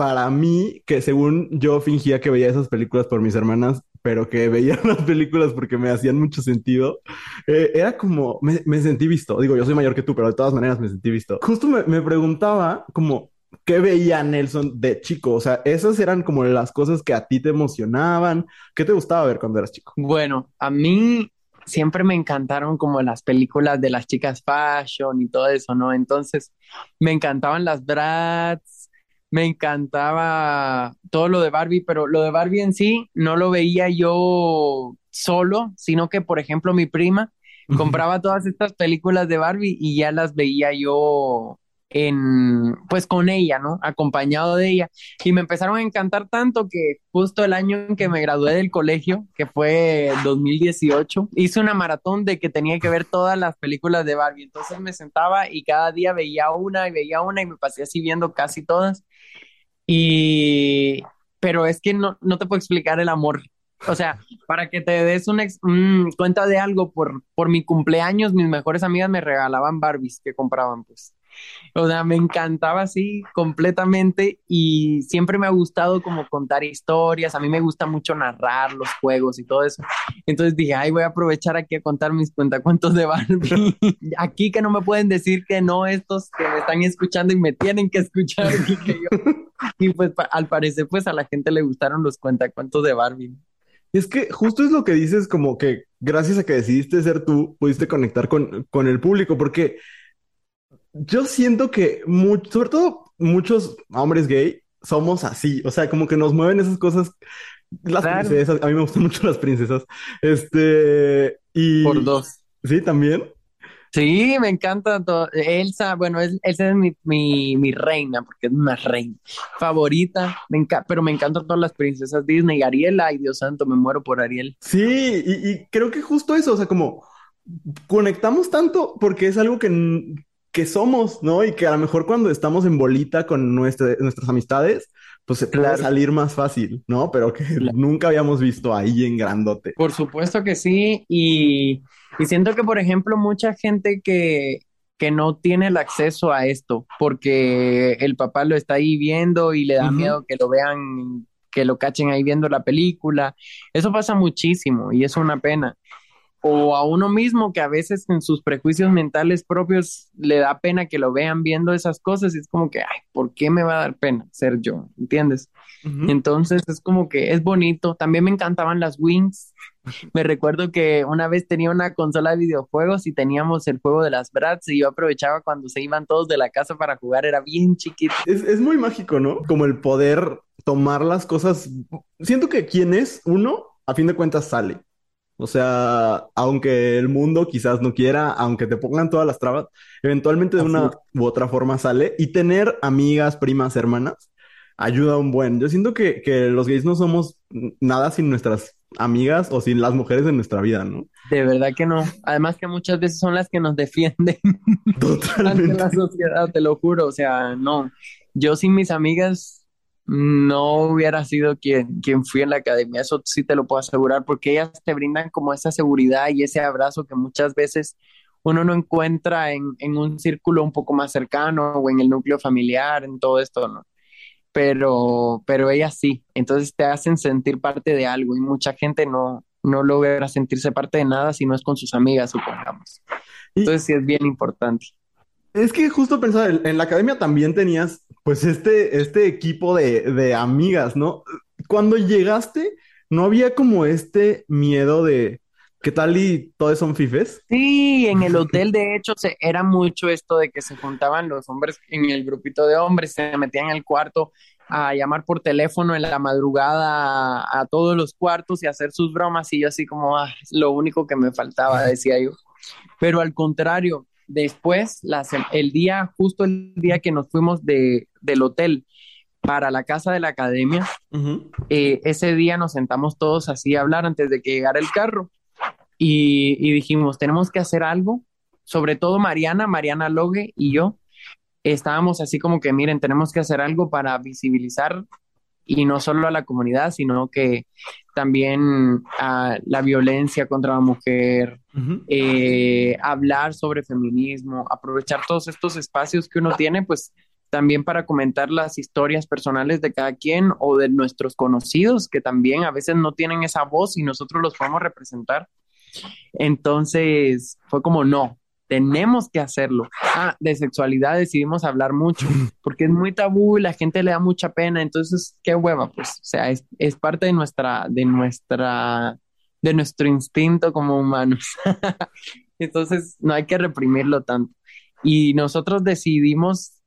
para mí, que según yo fingía que veía esas películas por mis hermanas, pero que veía *laughs* las películas porque me hacían mucho sentido, eh, era como, me, me, sentí visto. Digo, yo soy mayor que tú, pero de todas maneras me sentí visto. Justo me, me preguntaba, como, ¿qué veía Nelson de chico? O sea, esas eran como las cosas que a ti te emocionaban. ¿Qué te gustaba ver cuando eras chico? Bueno, a mí siempre me encantaron como las películas de las chicas fashion y todo eso, ¿no? Entonces, me encantaban las Bratz, me encantaba todo lo de Barbie, pero lo de Barbie en sí no lo veía yo solo, sino que, por ejemplo, mi prima compraba todas estas películas de Barbie y ya las veía yo en, pues con ella, ¿no? Acompañado de ella. Y me empezaron a encantar tanto que justo el año en que me gradué del colegio, que fue 2018, hice una maratón de que tenía que ver todas las películas de Barbie. Entonces me sentaba y cada día veía una y veía una y me pasé así viendo casi todas. Y, pero es que no, no te puedo explicar el amor o sea, para que te des una cuenta de algo, por, por mi cumpleaños, mis mejores amigas me regalaban Barbies que compraban, pues. O sea, me encantaba así completamente y siempre me ha gustado como contar historias. A mí me gusta mucho narrar los juegos y todo eso. Entonces dije, ay, voy a aprovechar aquí a contar mis cuentacuentos de Barbie. *laughs* aquí que no me pueden decir que no estos que me están escuchando y me tienen que escuchar. y, que yo... y pues al parecer pues a la gente le gustaron los cuentacuentos de Barbie. Es que justo es lo que dices, como que gracias a que decidiste ser tú, pudiste conectar con, con el público, porque yo siento que, sobre todo muchos hombres gay, somos así, o sea, como que nos mueven esas cosas. Las princesas, a mí me gustan *laughs* mucho las princesas. Este, y... Por dos. Sí, también. Sí, me encanta todo. Elsa, bueno, Elsa es mi, mi, mi, reina, porque es una reina favorita, me pero me encantan todas las princesas Disney. Ariel, ay Dios santo, me muero por Ariel. Sí, y, y creo que justo eso, o sea, como conectamos tanto porque es algo que, que somos, ¿no? Y que a lo mejor cuando estamos en bolita con nuestras amistades, pues se puede salir más fácil, ¿no? Pero que nunca habíamos visto ahí en grandote. Por supuesto que sí, y y siento que, por ejemplo, mucha gente que, que no tiene el acceso a esto porque el papá lo está ahí viendo y le da miedo que lo vean, que lo cachen ahí viendo la película. Eso pasa muchísimo y es una pena. O a uno mismo que a veces en sus prejuicios mentales propios le da pena que lo vean viendo esas cosas y es como que, ay, ¿por qué me va a dar pena ser yo? ¿Entiendes? Entonces es como que es bonito. También me encantaban las Wings. Me recuerdo que una vez tenía una consola de videojuegos y teníamos el juego de las Bratz y yo aprovechaba cuando se iban todos de la casa para jugar, era bien chiquito. Es, es muy mágico, ¿no? Como el poder tomar las cosas. Siento que quien es uno, a fin de cuentas, sale. O sea, aunque el mundo quizás no quiera, aunque te pongan todas las trabas, eventualmente de una u otra forma sale. Y tener amigas, primas, hermanas, ayuda un buen. Yo siento que, que los gays no somos nada sin nuestras amigas o sin las mujeres en nuestra vida, ¿no? De verdad que no. Además que muchas veces son las que nos defienden Totalmente. *laughs* ante la sociedad, te lo juro. O sea, no. Yo sin mis amigas no hubiera sido quien, quien fui en la academia. Eso sí te lo puedo asegurar porque ellas te brindan como esa seguridad y ese abrazo que muchas veces uno no encuentra en, en un círculo un poco más cercano o en el núcleo familiar, en todo esto, ¿no? pero, pero ellas sí, entonces te hacen sentir parte de algo y mucha gente no, no logra sentirse parte de nada si no es con sus amigas, supongamos. Entonces sí es bien importante. Es que justo pensaba, en la academia también tenías pues este, este equipo de, de amigas, ¿no? Cuando llegaste, ¿no había como este miedo de, ¿Qué tal y todos son fifes? Sí, en el hotel de hecho era mucho esto de que se juntaban los hombres en el grupito de hombres, se metían el cuarto a llamar por teléfono en la madrugada a, todos los cuartos y hacer sus bromas y yo así como, ah, lo único que me faltaba, decía yo. Pero al contrario, después, el día, justo el día que nos fuimos de, del hotel para la casa de la academia, eh, ese día nos sentamos todos así a hablar antes de que llegara el carro. Y, dijimos, tenemos que hacer algo, sobre todo Mariana, Mariana Logue y yo, estábamos así como que, miren, tenemos que hacer algo para visibilizar y no solo a la comunidad, sino que también a la violencia contra la mujer, eh, hablar sobre feminismo, aprovechar todos estos espacios que uno tiene, pues también para comentar las historias personales de cada quien o de nuestros conocidos que también a veces no tienen esa voz y nosotros los podemos representar. Entonces fue como, no, tenemos que hacerlo. Ah, de sexualidad decidimos hablar mucho, *laughs* porque es muy tabú y la gente le da mucha pena, entonces, qué hueva, pues, o sea, es, es parte de nuestra, de nuestra, de nuestro instinto como humanos. *laughs* entonces, no hay que reprimirlo tanto. Y nosotros decidimos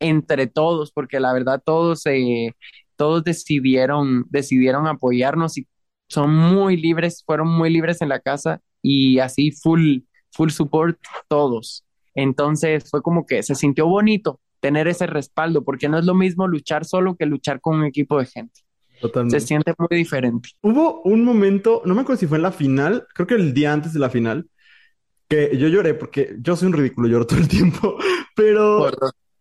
entre todos, porque la verdad todos, eh, todos decidieron, decidieron apoyarnos y son muy libres, fueron muy libres en la casa y así full, full support todos. Entonces fue como que se sintió bonito tener ese respaldo, porque no es lo mismo luchar solo que luchar con un equipo de gente. Totalmente. Se siente muy diferente. Hubo un momento, no me acuerdo si fue en la final, creo que el día antes de la final, que yo lloré porque yo soy un ridículo, lloro todo el tiempo, *laughs* pero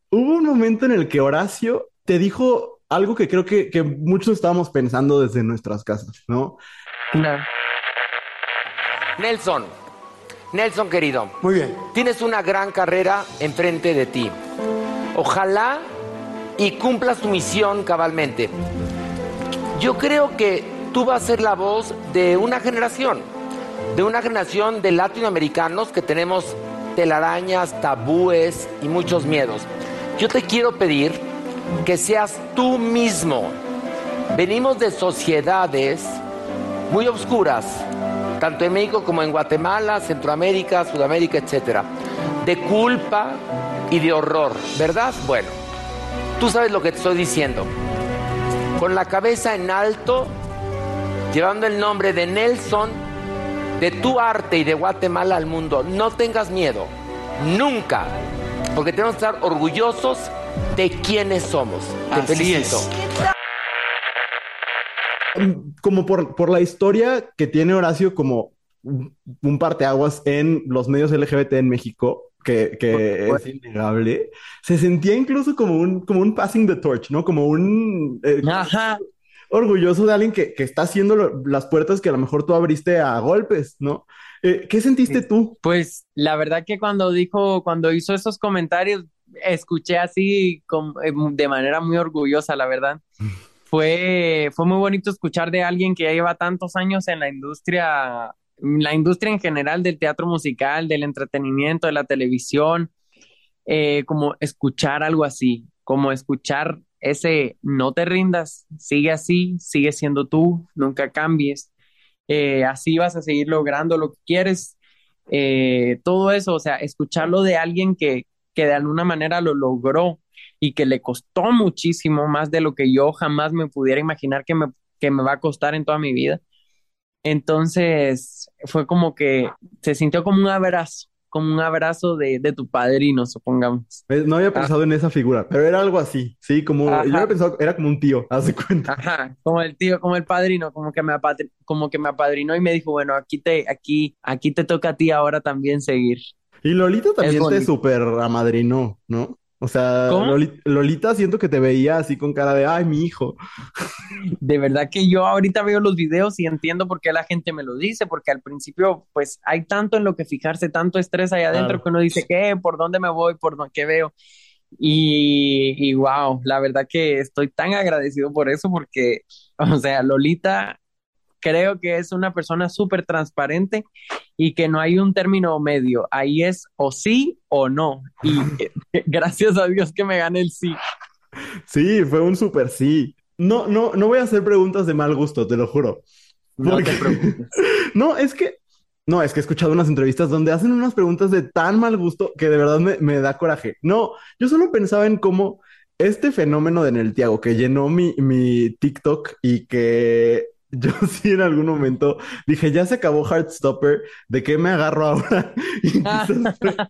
hubo un momento en el que Horacio te dijo algo que creo que, que muchos estábamos pensando desde nuestras casas, ¿no? Claro. Nelson, Nelson querido. Muy bien. Tienes una gran carrera enfrente de ti. Ojalá y cumplas tu misión cabalmente. Yo creo que tú vas a ser la voz de una generación, de una generación de latinoamericanos que tenemos telarañas, tabúes y muchos miedos. Yo te quiero pedir que seas tú mismo. Venimos de sociedades muy oscuras, tanto en México como en Guatemala, Centroamérica, Sudamérica, etcétera, de culpa y de horror, ¿verdad? Bueno, tú sabes lo que te estoy diciendo. Con la cabeza en alto, llevando el nombre de Nelson, de tu arte y de Guatemala al mundo, no tengas miedo, nunca, porque tenemos que estar orgullosos de quiénes somos. Te Así felicito. es. Como por, por la historia que tiene Horacio como un un parteaguas en los medios LGBT en México, que, que es innegable, se sentía incluso como un, como un passing the torch, ¿no? Como un eh, Ajá. orgulloso de alguien que, que está haciendo lo- las puertas que a lo mejor tú abriste a golpes, ¿no? Eh, ¿qué sentiste tú? Pues la verdad que cuando dijo, cuando hizo esos comentarios, escuché así com- eh, de manera muy orgullosa, la verdad. *laughs* Fue, fue muy bonito escuchar de alguien que ya lleva tantos años en la industria, la industria en general del teatro musical, del entretenimiento, de la televisión, eh, como escuchar algo así, como escuchar ese no te rindas, sigue así, sigue siendo tú, nunca cambies, eh, así vas a seguir logrando lo que quieres, eh, todo eso, o sea, escucharlo de alguien que, que de alguna manera lo logró y que le costó muchísimo más de lo que yo jamás me pudiera imaginar que me, que me va a costar en toda mi vida. Entonces fue como que se sintió como un abrazo, como un abrazo de, de tu padrino, supongamos. Eh, No había pensado en esa figura, pero era algo así, sí, como Ajá. yo había pensado, era como un tío, *laughs* haz de cuenta. Ajá, como el tío, como el padrino, como que me como que me apadrinó y me dijo, bueno, aquí te, aquí, aquí te toca a ti ahora también seguir. Y Lolita también te súper amadrinó, ¿no? O sea, Lolita siento que te veía así con cara de, ay, mi hijo. De verdad que yo ahorita veo los videos y entiendo por qué la gente me lo dice, porque al principio, pues hay tanto en lo que fijarse, tanto estrés ahí adentro Claro. que uno dice, ¿qué? ¿Por dónde me voy? ¿Por dónde, qué veo? Y, y wow, la verdad que estoy tan agradecido por eso, porque, o sea, Lolita creo que es una persona súper transparente y que no hay un término medio, ahí es o sí o no. Y *laughs* *laughs* gracias a Dios que me gane el sí. Sí, fue un súper sí. No, no, no voy a hacer preguntas de mal gusto, te lo juro. No. *laughs* No, es que, no, es que he escuchado unas entrevistas donde hacen unas preguntas de tan mal gusto que de verdad me, me da coraje. No, yo solo pensaba en cómo este fenómeno de Neltiago que llenó mi, mi TikTok y que *laughs* yo sí en algún momento dije, ya se acabó Heartstopper, ¿de qué me agarro ahora? *laughs* Y quizás fue,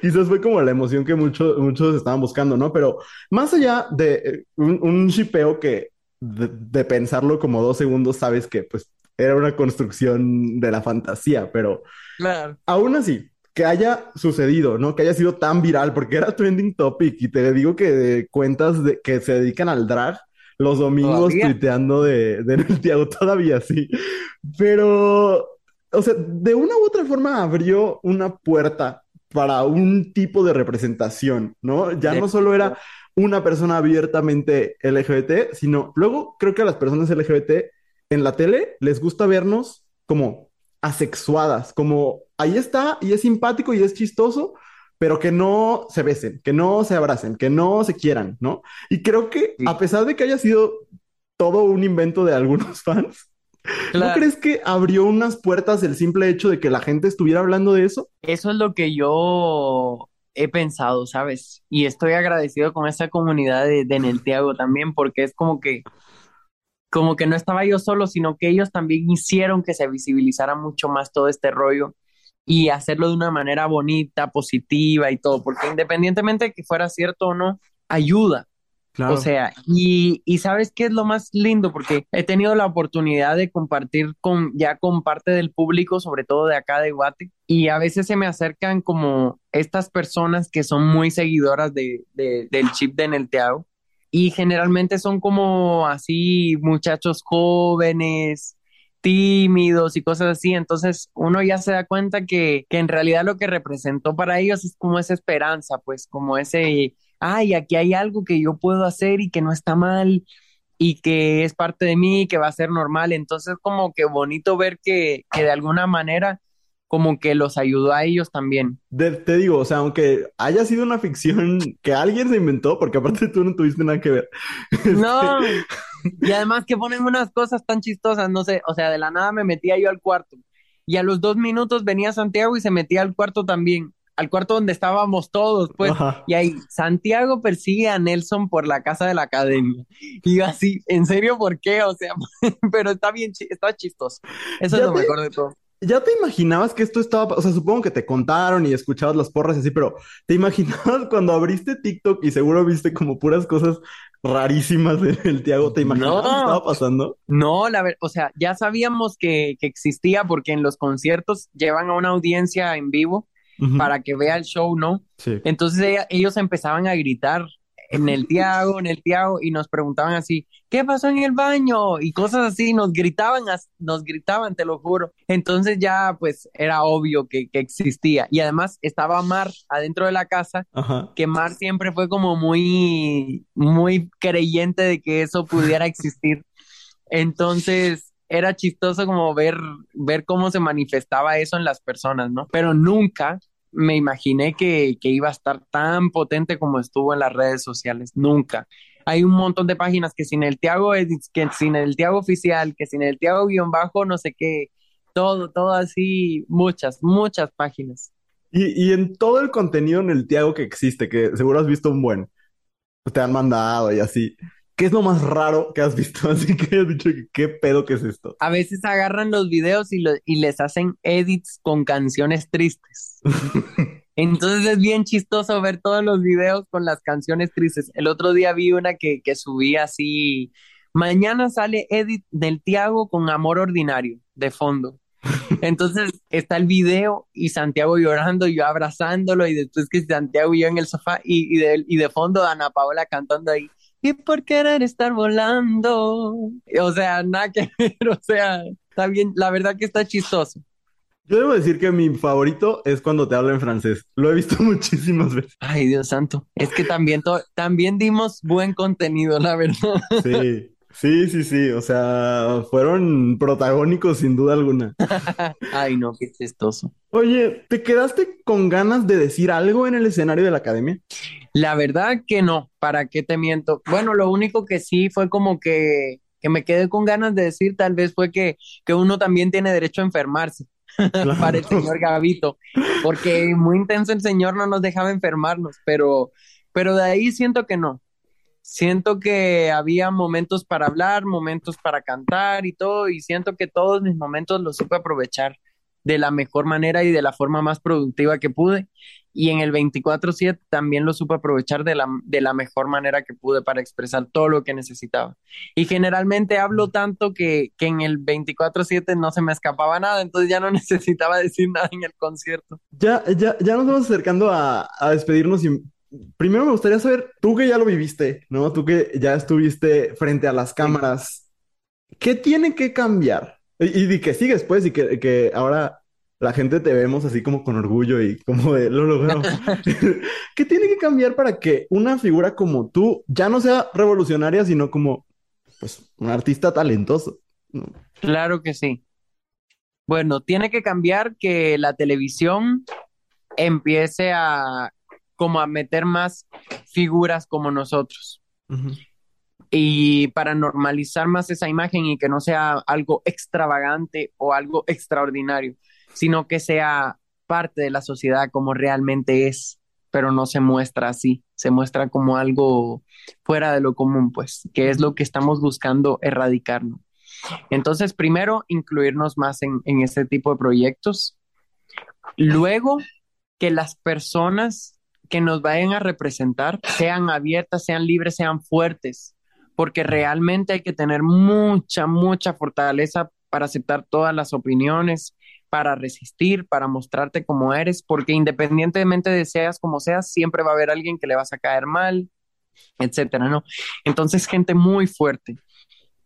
quizás fue como la emoción que muchos, muchos estaban buscando, ¿no? Pero más allá de eh, un, un shipeo que de, de pensarlo como dos segundos, sabes que pues era una construcción de la fantasía, pero Claro. aún así, que haya sucedido, ¿no? Que haya sido tan viral, porque era trending topic y te digo que de cuentas de, que se dedican al drag los domingos ¿Todavía? tuiteando de, de Neltiago, *laughs* todavía sí, pero, o sea, de una u otra forma abrió una puerta para un tipo de representación, ¿no? Ya no solo era una persona abiertamente LGBT, sino luego creo que a las personas LGBT en la tele les gusta vernos como asexuadas, como ahí está y es simpático y es chistoso, pero que no se besen, que no se abracen, que no se quieran, ¿no? Y creo que a pesar de que haya sido todo un invento de algunos *laughs* fans, ¿no crees que abrió unas puertas el simple hecho de que la gente estuviera hablando de eso? Eso es lo que yo he pensado, ¿sabes? Y estoy agradecido con esa comunidad de, de Neltiago también, porque es como que, como que no estaba yo solo, sino que ellos también hicieron que se visibilizara mucho más todo este rollo y hacerlo de una manera bonita, positiva y todo, porque independientemente de que fuera cierto o no, ayuda. O sea, y, y, sabes qué es lo más lindo, porque he tenido la oportunidad de compartir con ya con parte del público, sobre todo de acá de Guate, y a veces se me acercan como estas personas que son muy seguidoras de, de, del chip de Nelteado, y generalmente son como así muchachos jóvenes, tímidos y cosas así. Entonces uno ya se da cuenta que, que en realidad lo que representó para ellos es como esa esperanza, pues como ese, ay, aquí hay algo que yo puedo hacer y que no está mal y que es parte de mí, que va a ser normal. Entonces como que bonito ver que, que de alguna manera como que los ayudó a ellos también. te digo, o sea, aunque haya sido una ficción que alguien se inventó, porque aparte tú no tuviste nada que ver. *laughs* No, *laughs* y además que ponen unas cosas tan chistosas, no sé, o sea, de la nada me metía yo al cuarto y a los dos minutos venía Santiago y se metía al cuarto también, al cuarto donde estábamos todos, pues, y ahí Santiago persigue a Nelson por la casa de la academia. Y yo así, ¿en serio por qué? O sea, *laughs* pero está bien, está chistoso. Eso es lo mejor de todo. ¿Ya te imaginabas que esto estaba, o sea, supongo que te contaron y escuchabas las porras y así, pero ¿te imaginabas *laughs* cuando abriste TikTok y seguro viste como puras cosas rarísimas en el Tiago? ¿Te imaginabas no, estaba pasando? No, la verdad, o sea, ya sabíamos que, que, existía porque en los conciertos llevan a una audiencia en vivo para que vea el show, ¿no? Sí. Entonces ellos empezaban a gritar en el Tiago, en el Tiago, y nos preguntaban así, ¿qué pasó en el baño? Y cosas así, nos gritaban, nos gritaban, te lo juro. Entonces ya pues era obvio que, que existía. Y además estaba Mar adentro de la casa, que Mar siempre fue como muy, muy creyente de que eso pudiera existir. Entonces era chistoso como ver, ver cómo se manifestaba eso en las personas, ¿no? Pero nunca me imaginé que, iba a estar tan potente como estuvo en las redes sociales. Nunca. Hay un montón de páginas que sin el Tiago que sin el Tiago oficial, que sin el Tiago guion bajo, no sé qué, todo, todo así, muchas, muchas páginas. Y, y en todo el contenido en el Tiago que existe, que seguro has visto un buen, te han mandado y así. ¿Qué es lo más raro que has visto? *laughs* Así que has dicho, ¿qué pedo que es esto? A veces agarran los videos y, y les hacen edits con canciones tristes. *laughs* Entonces es bien chistoso ver todos los videos con las canciones tristes. El otro día vi una que, que subí así, mañana sale edit del Tiago con Amor Ordinario de fondo. *laughs* Entonces está el video y Santiago llorando, yo abrazándolo y después que Santiago y yo en el sofá y, y, de, y de fondo Ana Paola cantando ahí y por querer estar volando. O sea, nada que *laughs* ver, o sea, está bien, la verdad que está chistoso. Yo debo decir que mi favorito es cuando te habla en francés. Lo he visto *laughs* muchísimas veces. Ay, Dios santo. Es que también, también dimos buen contenido, la verdad. Sí. Sí, sí, sí, o sea, fueron protagónicos sin duda alguna. *laughs* Ay, no, qué chistoso. Oye, ¿te quedaste con ganas de decir algo en el escenario de la academia? La verdad que no, ¿para qué te miento? Bueno, lo único que sí fue como que, que me quedé con ganas de decir tal vez fue que, que uno también tiene derecho a enfermarse. *laughs* para el señor Gavito, porque muy intenso el señor no nos dejaba enfermarnos, pero, pero de ahí siento que no, siento que había momentos para hablar, momentos para cantar y todo, y siento que todos mis momentos los supe aprovechar de la mejor manera y de la forma más productiva que pude. Y en el 24/7 también lo supe aprovechar de la, de la mejor manera que pude para expresar todo lo que necesitaba. Y generalmente hablo tanto que, que en el 24/7 no se me escapaba nada, entonces ya no *laughs* necesitaba decir nada en el concierto. Ya, ya, ya nos vamos acercando a, a despedirnos y primero me gustaría saber, tú que ya lo viviste, ¿no? Tú que ya estuviste frente a las cámaras, ¿qué tiene que cambiar? Y, y que sigues, pues, y que, que, ahora la gente te vemos así como con orgullo y como de lo logramos. *laughs* *laughs* ¿Qué tiene que cambiar para que una figura como tú ya no sea revolucionaria, sino como, pues, un artista talentoso? Claro que sí. Bueno, tiene que cambiar que la televisión empiece a como a meter más figuras como nosotros. Y para normalizar más esa imagen y que no sea algo extravagante o algo extraordinario, sino que sea parte de la sociedad como realmente es, pero no se muestra así, se muestra como algo fuera de lo común, pues, que es lo que estamos buscando erradicarnos. Entonces, primero, incluirnos más en, en este tipo de proyectos. Luego, que las personas que nos vayan a representar sean abiertas, sean libres, sean fuertes, porque realmente hay que tener mucha, mucha fortaleza para aceptar todas las opiniones, para resistir, para mostrarte como eres, porque independientemente de seas como seas, siempre va a haber alguien que le vas a caer mal, etcétera, ¿no? Entonces, gente muy fuerte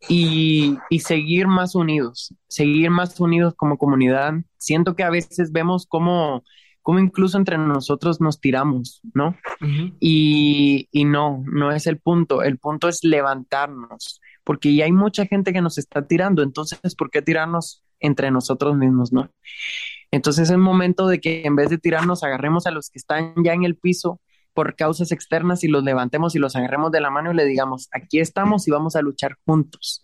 y, y seguir más unidos, seguir más unidos como comunidad. Siento que a veces vemos cómo como incluso entre nosotros nos tiramos, ¿no? y, y, no, no es el punto, el punto es levantarnos, porque ya hay mucha gente que nos está tirando, entonces, ¿por qué tirarnos entre nosotros mismos, no? Entonces es momento de que en vez de tirarnos, agarremos a los que están ya en el piso por causas externas y los levantemos y los agarremos de la mano y le digamos, aquí estamos y vamos a luchar juntos.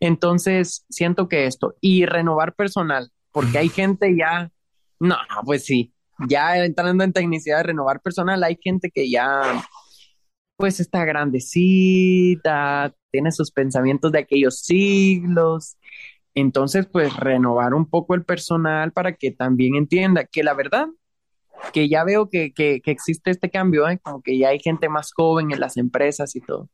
Entonces, siento que esto, y renovar personal, porque hay gente ya, no, pues sí, ya entrando en tecnicidad de renovar personal, hay gente que ya pues está grandecita, tiene sus pensamientos de aquellos siglos. Entonces, pues renovar un poco el personal para que también entienda que la verdad, que ya veo que, que, existe este cambio, ¿eh? como que ya hay gente más joven en las empresas y todo.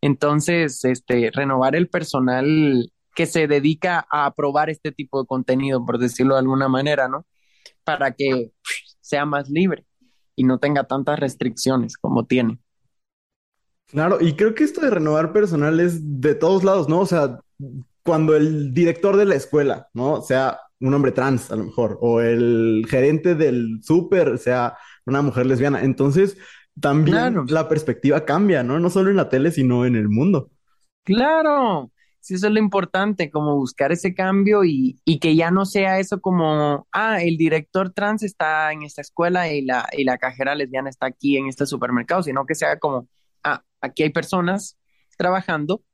Entonces, este, renovar el personal que se dedica a probar este tipo de contenido, por decirlo de alguna manera, ¿no? Para que sea más libre y no tenga tantas restricciones como tiene. Claro, y creo que esto de renovar personal es de todos lados, ¿no? O sea, cuando el director de la escuela, ¿no? Sea un hombre trans, a lo mejor, o el gerente del súper sea una mujer lesbiana. Entonces, también la perspectiva cambia, ¿no? No solo en la tele, sino en el mundo. Claro, sí, eso es lo importante, como buscar ese cambio y, que ya no sea eso como, ah, el director trans está en esta escuela y la, y la cajera lesbiana está aquí en este supermercado, sino que sea como, ah, aquí hay personas trabajando,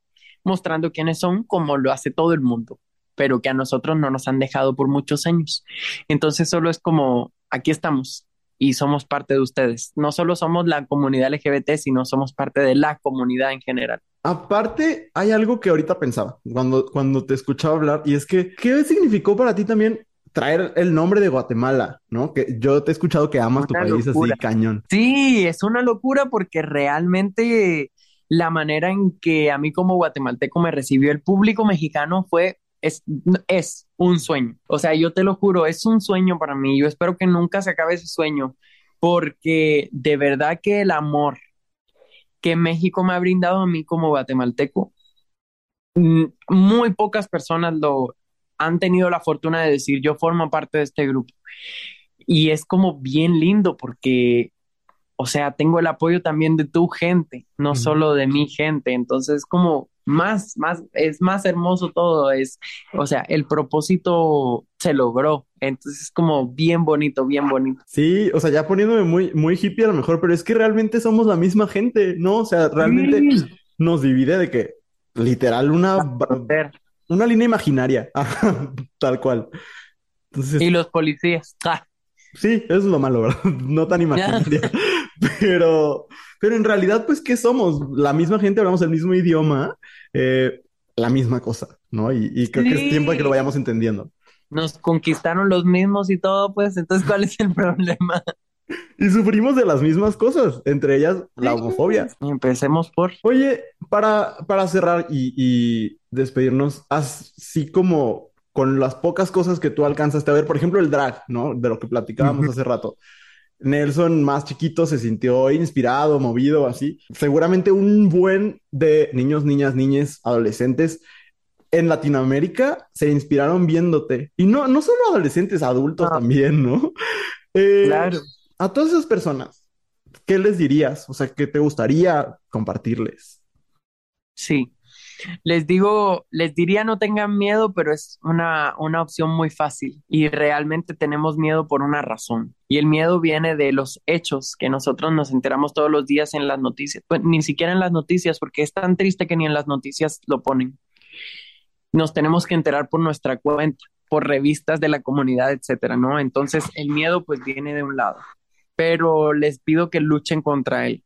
mostrando quiénes son, como lo hace todo el mundo, pero que a nosotros no nos han dejado por muchos años. Entonces solo es como, aquí estamos, y somos parte de ustedes. No solo somos la comunidad LGBT, sino somos parte de la comunidad en general. Aparte, hay algo que ahorita pensaba cuando, cuando te escuchaba hablar y es que, ¿qué significó para ti también traer el nombre de Guatemala, ¿no? Que yo te he escuchado que amas tu país así cañón. Sí, es una locura porque realmente la manera en que a mí como guatemalteco me recibió el público mexicano fue es, es un sueño. O sea, yo te lo juro, es un sueño para mí. Yo espero que nunca se acabe ese sueño porque de verdad que el amor que México me ha brindado a mí como guatemalteco, mm, muy pocas personas lo han tenido la fortuna de decir yo formo parte de este grupo. Y es como bien lindo porque, o sea, tengo el apoyo también de tu gente, no solo de mi gente. Entonces, como más, más, es más hermoso todo, es, o sea, el propósito se logró, entonces es como bien bonito, bien bonito. Sí, o sea, ya poniéndome muy, muy hippie a lo mejor, pero es que realmente somos la misma gente, ¿no? O sea, realmente nos divide de que, literal, una, una línea imaginaria, *laughs* tal cual. y los policías. *laughs* Ah. Sí, eso es lo malo, ¿verdad? *laughs* No tan imaginaria. pero, pero en realidad, pues, ¿qué somos? La misma gente, hablamos el mismo idioma, eh, la misma cosa, ¿no? Y, creo que es tiempo de que lo vayamos entendiendo. Nos conquistaron los mismos y todo, pues, entonces, ¿cuál es el *laughs* problema? Y sufrimos de las mismas cosas, entre ellas la homofobia. Empecemos por. Oye, para, para cerrar y, y despedirnos, así como con las pocas cosas que tú alcanzaste a ver, por ejemplo, el drag, ¿no? De lo que platicábamos hace rato. Nelson más chiquito se sintió inspirado, movido, así. Seguramente un buen de niños, niñas, niñas, adolescentes en Latinoamérica se inspiraron viéndote. Y no, no solo adolescentes, adultos ah. también, ¿no? *laughs* Eh, claro. A todas esas personas, ¿qué les dirías? O sea, ¿qué te gustaría compartirles? Sí. Les digo, les diría no tengan miedo, pero es una, una opción muy fácil y realmente tenemos miedo por una razón. Y el miedo viene de los hechos que nosotros nos enteramos todos los días en las noticias, pues, ni siquiera en las noticias, porque es tan triste que ni en las noticias lo ponen. Nos tenemos que enterar por nuestra cuenta, por revistas de la comunidad, etcétera, ¿no? Entonces el miedo pues viene de un lado, pero les pido que luchen contra él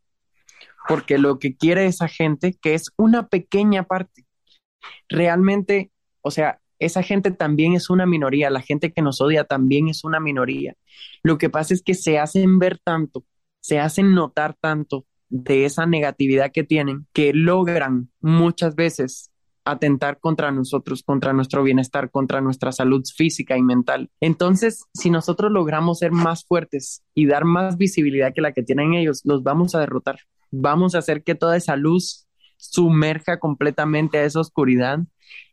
porque lo que quiere esa gente, que es una pequeña parte, realmente, o sea, esa gente también es una minoría, la gente que nos odia también es una minoría. Lo que pasa es que se hacen ver tanto, se hacen notar tanto de esa negatividad que tienen, que logran muchas veces atentar contra nosotros, contra nuestro bienestar, contra nuestra salud física y mental. Entonces, si nosotros logramos ser más fuertes y dar más visibilidad que la que tienen ellos, los vamos a derrotar vamos a hacer que toda esa luz sumerja completamente a esa oscuridad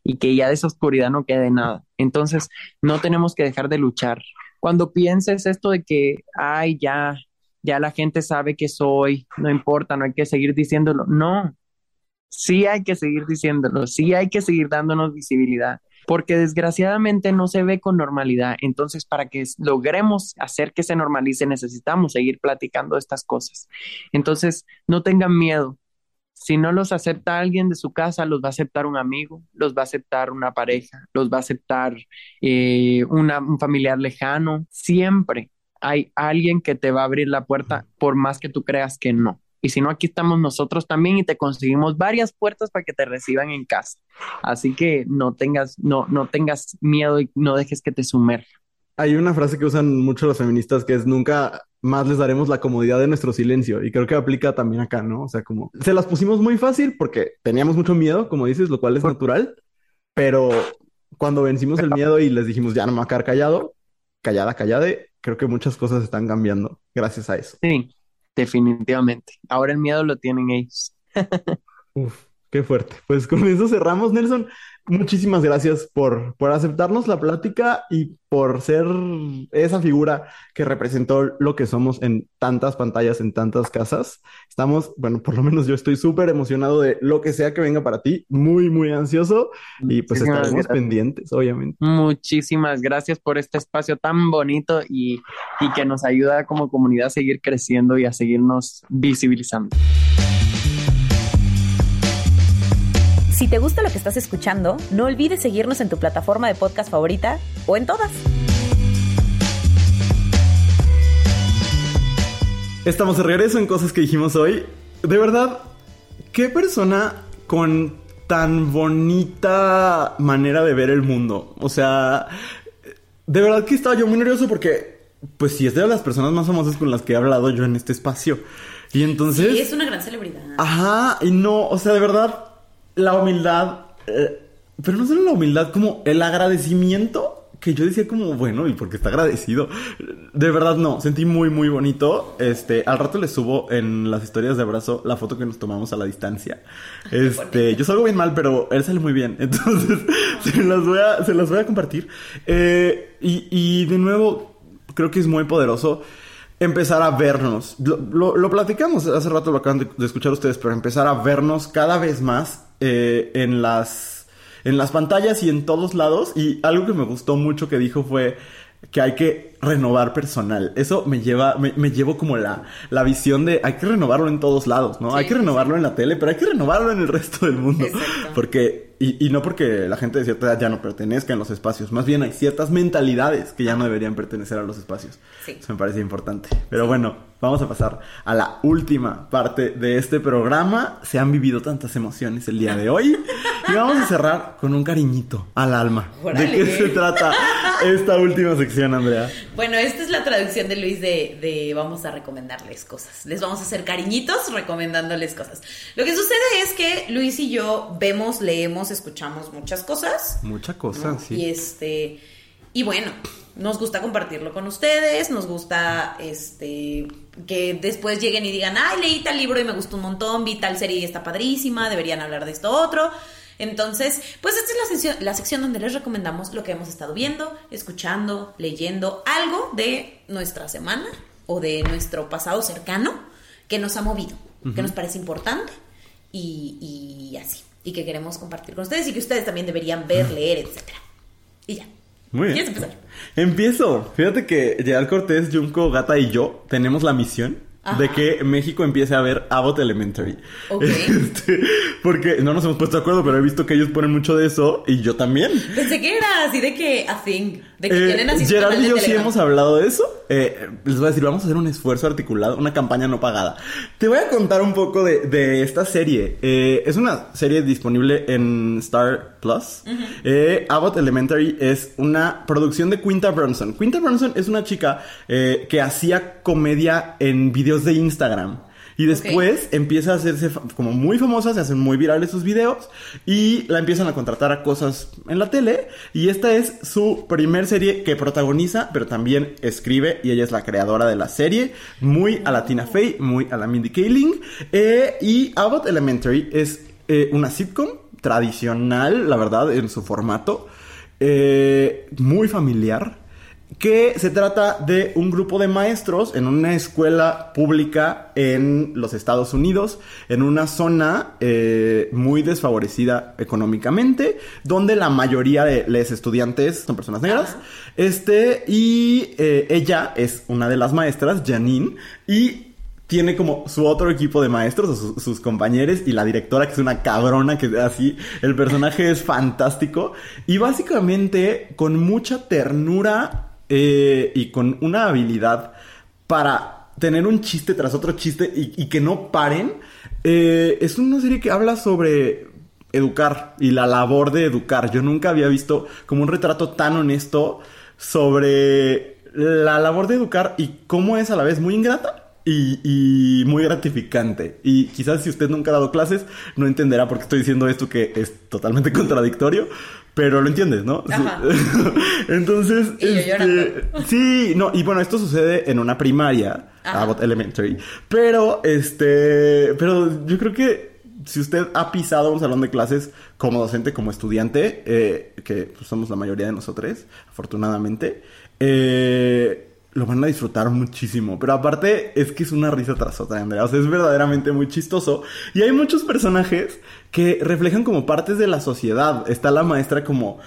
y que ya de esa oscuridad no quede nada. Entonces, no tenemos que dejar de luchar. Cuando pienses esto de que, ay, ya, ya la gente sabe que soy, no importa, no hay que seguir diciéndolo. No, sí hay que seguir diciéndolo, sí hay que seguir dándonos visibilidad, porque desgraciadamente no se ve con normalidad. Entonces, para que logremos hacer que se normalice, necesitamos seguir platicando estas cosas. Entonces, no tengan miedo. Si no los acepta alguien de su casa, los va a aceptar un amigo, los va a aceptar una pareja, los va a aceptar eh, un familiar lejano. Siempre hay alguien que te va a abrir la puerta por más que tú creas que no. Y si no, aquí estamos nosotros también y te conseguimos varias puertas para que te reciban en casa. Así que no tengas, no, no tengas miedo y no dejes que te sumerja. Hay una frase que usan mucho los feministas que es nunca más les daremos la comodidad de nuestro silencio. Y creo que aplica también acá, ¿no? O sea, como se las pusimos muy fácil porque teníamos mucho miedo, como dices, lo cual es natural. Pero cuando vencimos el miedo y les dijimos ya no me voy a quedar callado, callada, callada, creo que muchas cosas están cambiando gracias a eso. Sí, definitivamente. Ahora el miedo lo tienen ellos. Uf, qué fuerte. Pues con eso cerramos, Nelson. Muchísimas gracias por, por aceptarnos la plática y por ser esa figura que representó lo que somos en tantas pantallas, en tantas casas. Estamos, bueno, por lo menos yo estoy súper emocionado de lo que sea que venga para ti, muy, muy ansioso y pues estaremos pendientes, obviamente. Muchísimas gracias por este espacio tan bonito y, y que nos ayuda como comunidad a seguir creciendo y a seguirnos visibilizando. Si te gusta lo que estás escuchando, no olvides seguirnos en tu plataforma de podcast favorita o en todas. Estamos de regreso en cosas que dijimos hoy. De verdad, qué persona con tan bonita manera de ver el mundo. O sea, de verdad que estaba yo muy nervioso porque, pues sí, es de las personas más famosas con las que he hablado yo en este espacio. Y entonces... Sí, es una gran celebridad. Ajá, y no, o sea, de verdad, la humildad, eh, pero no solo la humildad, como el agradecimiento que yo decía como, bueno, y porque está agradecido. De verdad no, sentí muy, muy bonito. Este, al rato les subo en las historias de abrazo la foto que nos tomamos a la distancia. Este, yo salgo bien mal, pero él sale muy bien. *laughs* Entonces, se las voy a, se las voy a compartir. Eh, y, y de nuevo, creo que es muy poderoso empezar a vernos. Lo, lo, platicamos hace rato, lo acaban de, escuchar ustedes, pero empezar a vernos cada vez más eh, en las en las pantallas y en todos lados. Y algo que me gustó mucho que dijo fue que hay que renovar personal. Eso me lleva, me, me llevo como la, la visión de hay que renovarlo en todos lados, ¿no? hay que renovarlo en la tele, pero hay que renovarlo en el resto del mundo. Porque y, y, no porque la gente de cierta edad ya no pertenezca en los espacios, más bien hay ciertas mentalidades que ya no deberían pertenecer a los espacios. Sí. Eso me parece importante. Pero bueno, vamos a pasar a la última parte de este programa. Se han vivido tantas emociones el día de hoy *laughs* y vamos a cerrar con un cariñito al alma. ¿De qué se trata esta última sección, Andrea? Bueno, esta es la traducción de Luis de, de vamos a recomendarles cosas. Les vamos a hacer cariñitos recomendándoles cosas. Lo que sucede es que Luis y yo vemos, leemos, escuchamos muchas cosas. Muchas cosas, sí. Y este, y bueno, nos gusta compartirlo con ustedes, nos gusta este que después lleguen y digan, ay, leí tal libro y me gustó un montón, vi tal serie y está padrísima, deberían hablar de esto otro. Entonces, pues esta es la sección, la sección donde les recomendamos lo que hemos estado viendo, escuchando, leyendo, algo de nuestra semana o de nuestro pasado cercano que nos ha movido, que nos parece importante y, y así. Y que queremos compartir con ustedes y que ustedes también deberían ver, leer, *laughs* etcétera. Y ya. Muy bien. ¿Quieres empezar? Empiezo. Fíjate que Gerald Cortés, Junko, Gata y yo tenemos la misión Ajá. de que México empiece a ver Abbott Elementary. Ok. *laughs* Este, porque no nos hemos puesto de acuerdo, pero he visto que ellos ponen mucho de eso y yo también. Pensé que era así de que a thing, de que Eh, tienen Gerard y yo sí hemos hablado de eso. Eh, les voy a decir, vamos a hacer un esfuerzo articulado, una campaña no pagada. Te voy a contar un poco de, de esta serie. Eh, es una serie disponible en Star Plus. Eh, Abbott Elementary es una producción de Quinta Brunson. Quinta Brunson es una chica que hacía comedia en videos de Instagram. Y después empieza a hacerse como muy famosa, se hacen muy virales sus videos y la empiezan a contratar a cosas en la tele. Y esta es su primer serie que protagoniza, pero también escribe y ella es la creadora de la serie. Muy a la Tina Fey, muy a la Mindy Kaling. Eh, y Abbott Elementary es eh, una sitcom tradicional, la verdad, en su formato. eh, muy familiar que se trata de un grupo de maestros en una escuela pública en los Estados Unidos, en una zona eh, muy desfavorecida económicamente, donde la mayoría de los estudiantes son personas negras. Este, y eh, ella es una de las maestras, Janine, y tiene como su otro equipo de maestros, o su- sus compañeros, y la directora, que es una cabrona, que así, el personaje es fantástico. Y básicamente, con mucha ternura eh, y con una habilidad para tener un chiste tras otro chiste y, que no paren, eh, es una serie que habla sobre educar y la labor de educar. Yo nunca había visto como un retrato tan honesto sobre la labor de educar y cómo es a la vez muy ingrata. Y, y muy gratificante. Y quizás si usted nunca ha dado clases, no entenderá por qué estoy diciendo esto que es totalmente *laughs* contradictorio, pero lo entiendes, ¿no? Sí. Ajá. *laughs* Entonces, Y yo este, sí, no, y bueno, esto sucede en una primaria, Ajá. Abbott Elementary, pero este, pero yo creo que si usted ha pisado un salón de clases como docente, como estudiante, eh, que pues, somos la mayoría de nosotros, afortunadamente, eh, lo van a disfrutar muchísimo. Pero aparte es que es una risa tras otra, Andrea. O sea, es verdaderamente muy chistoso. Y hay muchos personajes que reflejan como partes de la sociedad. Está la maestra como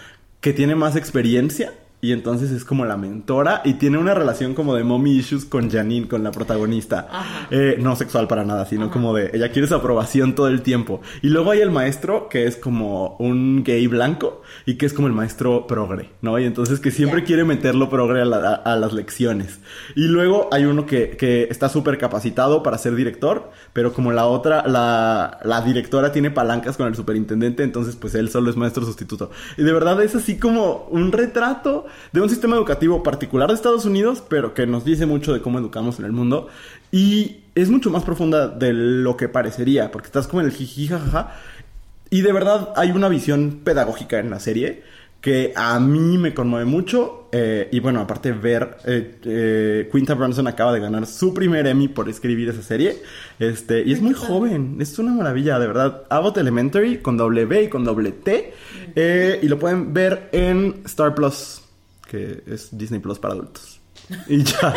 que tiene más experiencia. Y entonces es como la mentora y tiene una relación como de mommy issues con Janine, con la protagonista. Eh, no sexual para nada, sino como de ella quiere su aprobación todo el tiempo. Y luego hay el maestro que es como un gay blanco y que es como el maestro progre, ¿no? Y entonces que siempre quiere meterlo progre a, la- a- a las lecciones. Y luego hay uno que, que está súper capacitado para ser director, pero como la otra, la, la directora tiene palancas con el superintendente, entonces pues él solo es maestro sustituto. Y de verdad es así como un retrato de un sistema educativo particular de Estados Unidos, pero que nos dice mucho de cómo educamos en el mundo. Y es mucho más profunda de lo que parecería, porque estás como en el jiji jajaja. Y de verdad hay una visión pedagógica en la serie que a mí me conmueve mucho. eh, y bueno, aparte ver, eh, eh, Quinta Brunson acaba de ganar su primer Emmy por escribir esa serie. Este, y es muy joven, es una maravilla, de verdad. Abbott Elementary con doble B y con doble T. y lo pueden ver en Star Plus, que es Disney Plus para adultos. Y ya.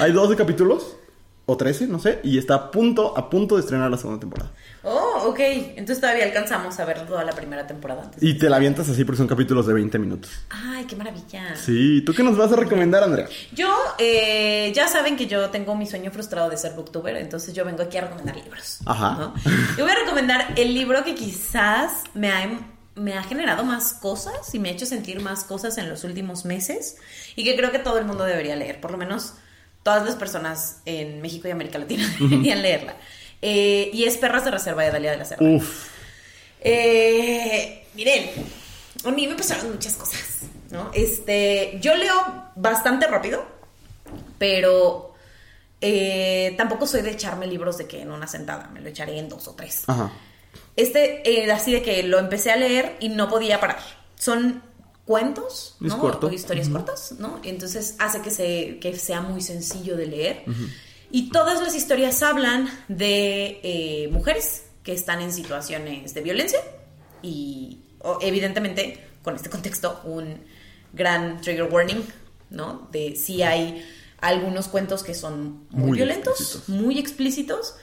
Hay 12 capítulos, o 13, no sé, y está a punto, a punto de estrenar la segunda temporada. Oh, ok. Entonces todavía alcanzamos a ver toda la primera temporada antes. Y te la avientas así porque son capítulos de 20 minutos. Ay, qué maravilla. Sí, ¿tú qué nos vas a recomendar, Andrea? Yo, eh, ya saben que yo tengo mi sueño frustrado de ser booktuber, entonces yo vengo aquí a recomendar libros. Ajá. ¿no? Y voy a recomendar el libro que quizás me ha, me ha generado más cosas y me ha hecho sentir más cosas en los últimos meses y que creo que todo el mundo debería leer, por lo menos todas las personas en México y América Latina *laughs* deberían leerla. Eh, y es Perras de Reserva de Dalia de la. Uf. Eh, miren, a mí me pasaron muchas cosas, ¿no? Este, yo leo bastante rápido, pero eh, tampoco soy de echarme libros de que en una sentada, me lo echaré en dos o tres. Ajá. Este, eh, así de que lo empecé a leer y no podía parar. Son cuentos, ¿no? corto. O historias cortas, ¿no? Entonces hace que, se, que sea muy sencillo de leer. Y todas las historias hablan de eh, mujeres que están en situaciones de violencia y evidentemente con este contexto un gran trigger warning, ¿no? De si hay algunos cuentos que son muy, Muy violentos, explícitos. muy explícitos,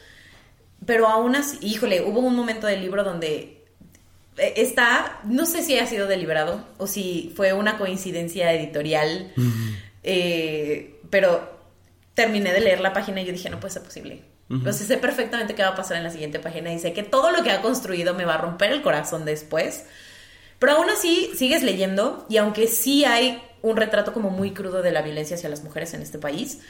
pero aún así, híjole, hubo un momento del libro donde eh, está, no sé si ha sido deliberado o si fue una coincidencia editorial, eh, pero terminé de leer la página y yo dije, no puede ser posible. Entonces sé perfectamente qué va a pasar en la siguiente página y sé que todo lo que ha construido me va a romper el corazón después. Pero aún así sigues leyendo y aunque sí hay un retrato como muy crudo de la violencia hacia las mujeres en este país,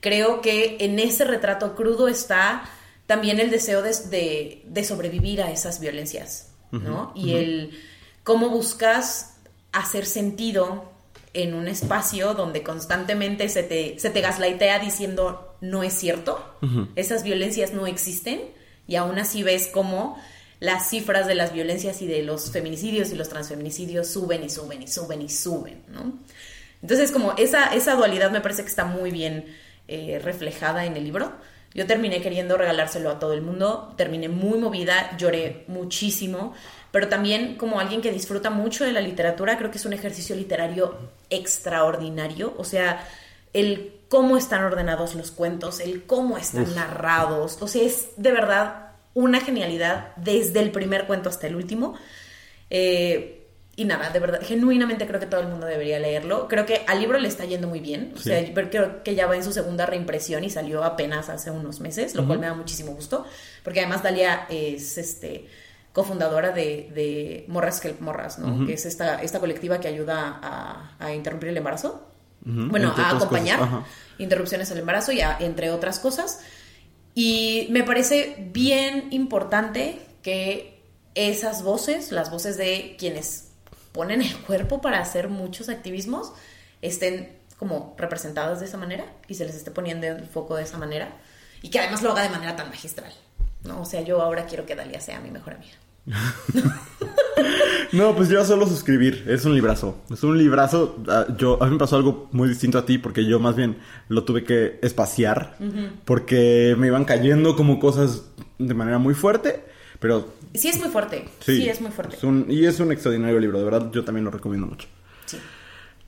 creo que en ese retrato crudo está también el deseo de, de, sobrevivir a esas violencias, ¿no? y el cómo buscas hacer sentido en un espacio donde constantemente se te, se te gaslightea diciendo no es cierto, esas violencias no existen, y aún así ves cómo las cifras de las violencias y de los feminicidios y los transfeminicidios suben y suben y suben y suben, ¿no? Entonces, como esa, esa dualidad me parece que está muy bien eh, reflejada en el libro. Yo terminé queriendo regalárselo a todo el mundo, terminé muy movida, lloré muchísimo, pero también como alguien que disfruta mucho de la literatura, creo que es un ejercicio literario extraordinario, o sea, el cómo están ordenados los cuentos, el cómo están narrados, o sea, es de verdad una genialidad desde el primer cuento hasta el último. Eh, y nada, de verdad, genuinamente creo que todo el mundo debería leerlo. Creo que al libro le está yendo muy bien. O sea, creo que ya va en su segunda reimpresión y salió apenas hace unos meses, lo cual me da muchísimo gusto. Porque además Dalia es este cofundadora de, de Morras Help Morras, ¿no? Que es esta, esta colectiva que ayuda a, interrumpir el embarazo. Bueno, a acompañar interrupciones al embarazo y entre otras cosas. Y me parece bien importante que esas voces, las voces de quienes ponen el cuerpo para hacer muchos activismos estén como representados de esa manera y se les esté poniendo el foco de esa manera y que además lo haga de manera tan magistral. ¿no? O sea, yo ahora quiero que Dalia sea mi mejor amiga. *laughs* no, pues yo solo suscribir. Es un librazo. Es un librazo. Ah, yo, a mí me pasó algo muy distinto a ti porque yo más bien lo tuve que espaciar porque me iban cayendo como cosas de manera muy fuerte. Pero Sí, es muy fuerte. Sí, es muy fuerte. y es un extraordinario libro, de verdad, yo también lo recomiendo mucho. Sí.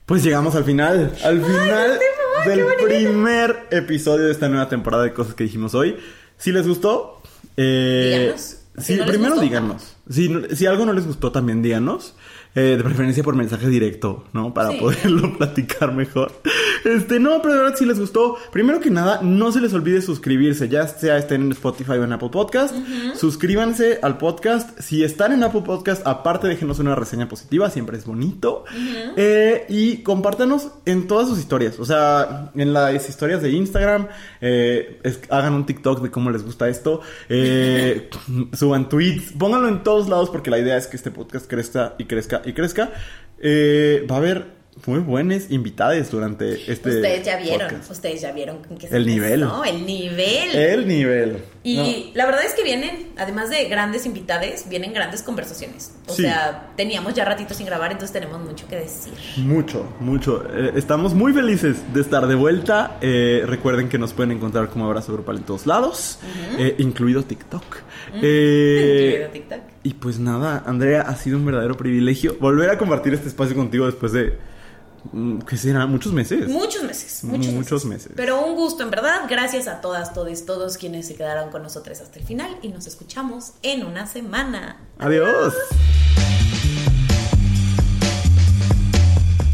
Pues llegamos al final, al final del primer episodio de esta nueva temporada de cosas que dijimos hoy. Si les gustó, eh, Sí, primero díganos. Si, si algo no les gustó, también díganos. Eh, de preferencia por mensaje directo, ¿no? Para poderlo *laughs* platicar mejor. Este, no, pero de verdad si les gustó, primero que nada, no se les olvide suscribirse, ya sea estén en Spotify o en Apple Podcast. Suscríbanse al podcast. Si están en Apple Podcast, aparte déjenos una reseña positiva, siempre es bonito. Eh, y compártanos en todas sus historias, o sea, en las historias de Instagram, eh, hagan un TikTok de cómo les gusta esto, *laughs* suban tweets, pónganlo en todos lados porque la idea es que este podcast crezca y crezca y crezca, eh, va a haber muy buenas invitadas durante este. Ustedes ya vieron, ustedes ya vieron que el nivel. ¿no? El nivel. El nivel. Y la verdad es que vienen, además de grandes invitadas, vienen grandes conversaciones. O sea, teníamos ya ratitos sin grabar, entonces tenemos mucho que decir. Mucho, mucho. Eh, estamos muy felices de estar de vuelta. Eh, recuerden que nos pueden encontrar como Abrazo Grupal en todos lados, incluido TikTok. incluido TikTok. Y pues nada, Andrea, ha sido un verdadero privilegio volver a compartir este espacio contigo después de mm, ¿Qué será? ¿Muchos meses? Muchos meses. Muchos, meses. Pero un gusto, en verdad. Gracias a todas, todos, todos quienes se quedaron con nosotros hasta el final y nos escuchamos en una semana. Adiós.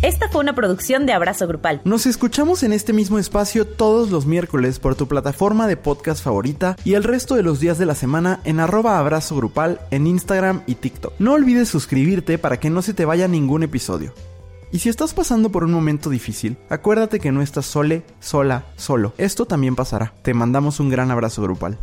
Esta fue una producción de Abrazo Grupal. Nos escuchamos en este mismo espacio todos los miércoles por tu plataforma de podcast favorita y el resto de los días de la semana en arroba abrazo grupal en Instagram y TikTok. No olvides suscribirte para que no se te vaya ningún episodio. Y si estás pasando por un momento difícil, acuérdate que no estás sole, sola, solo. Esto también pasará. Te mandamos un gran abrazo grupal.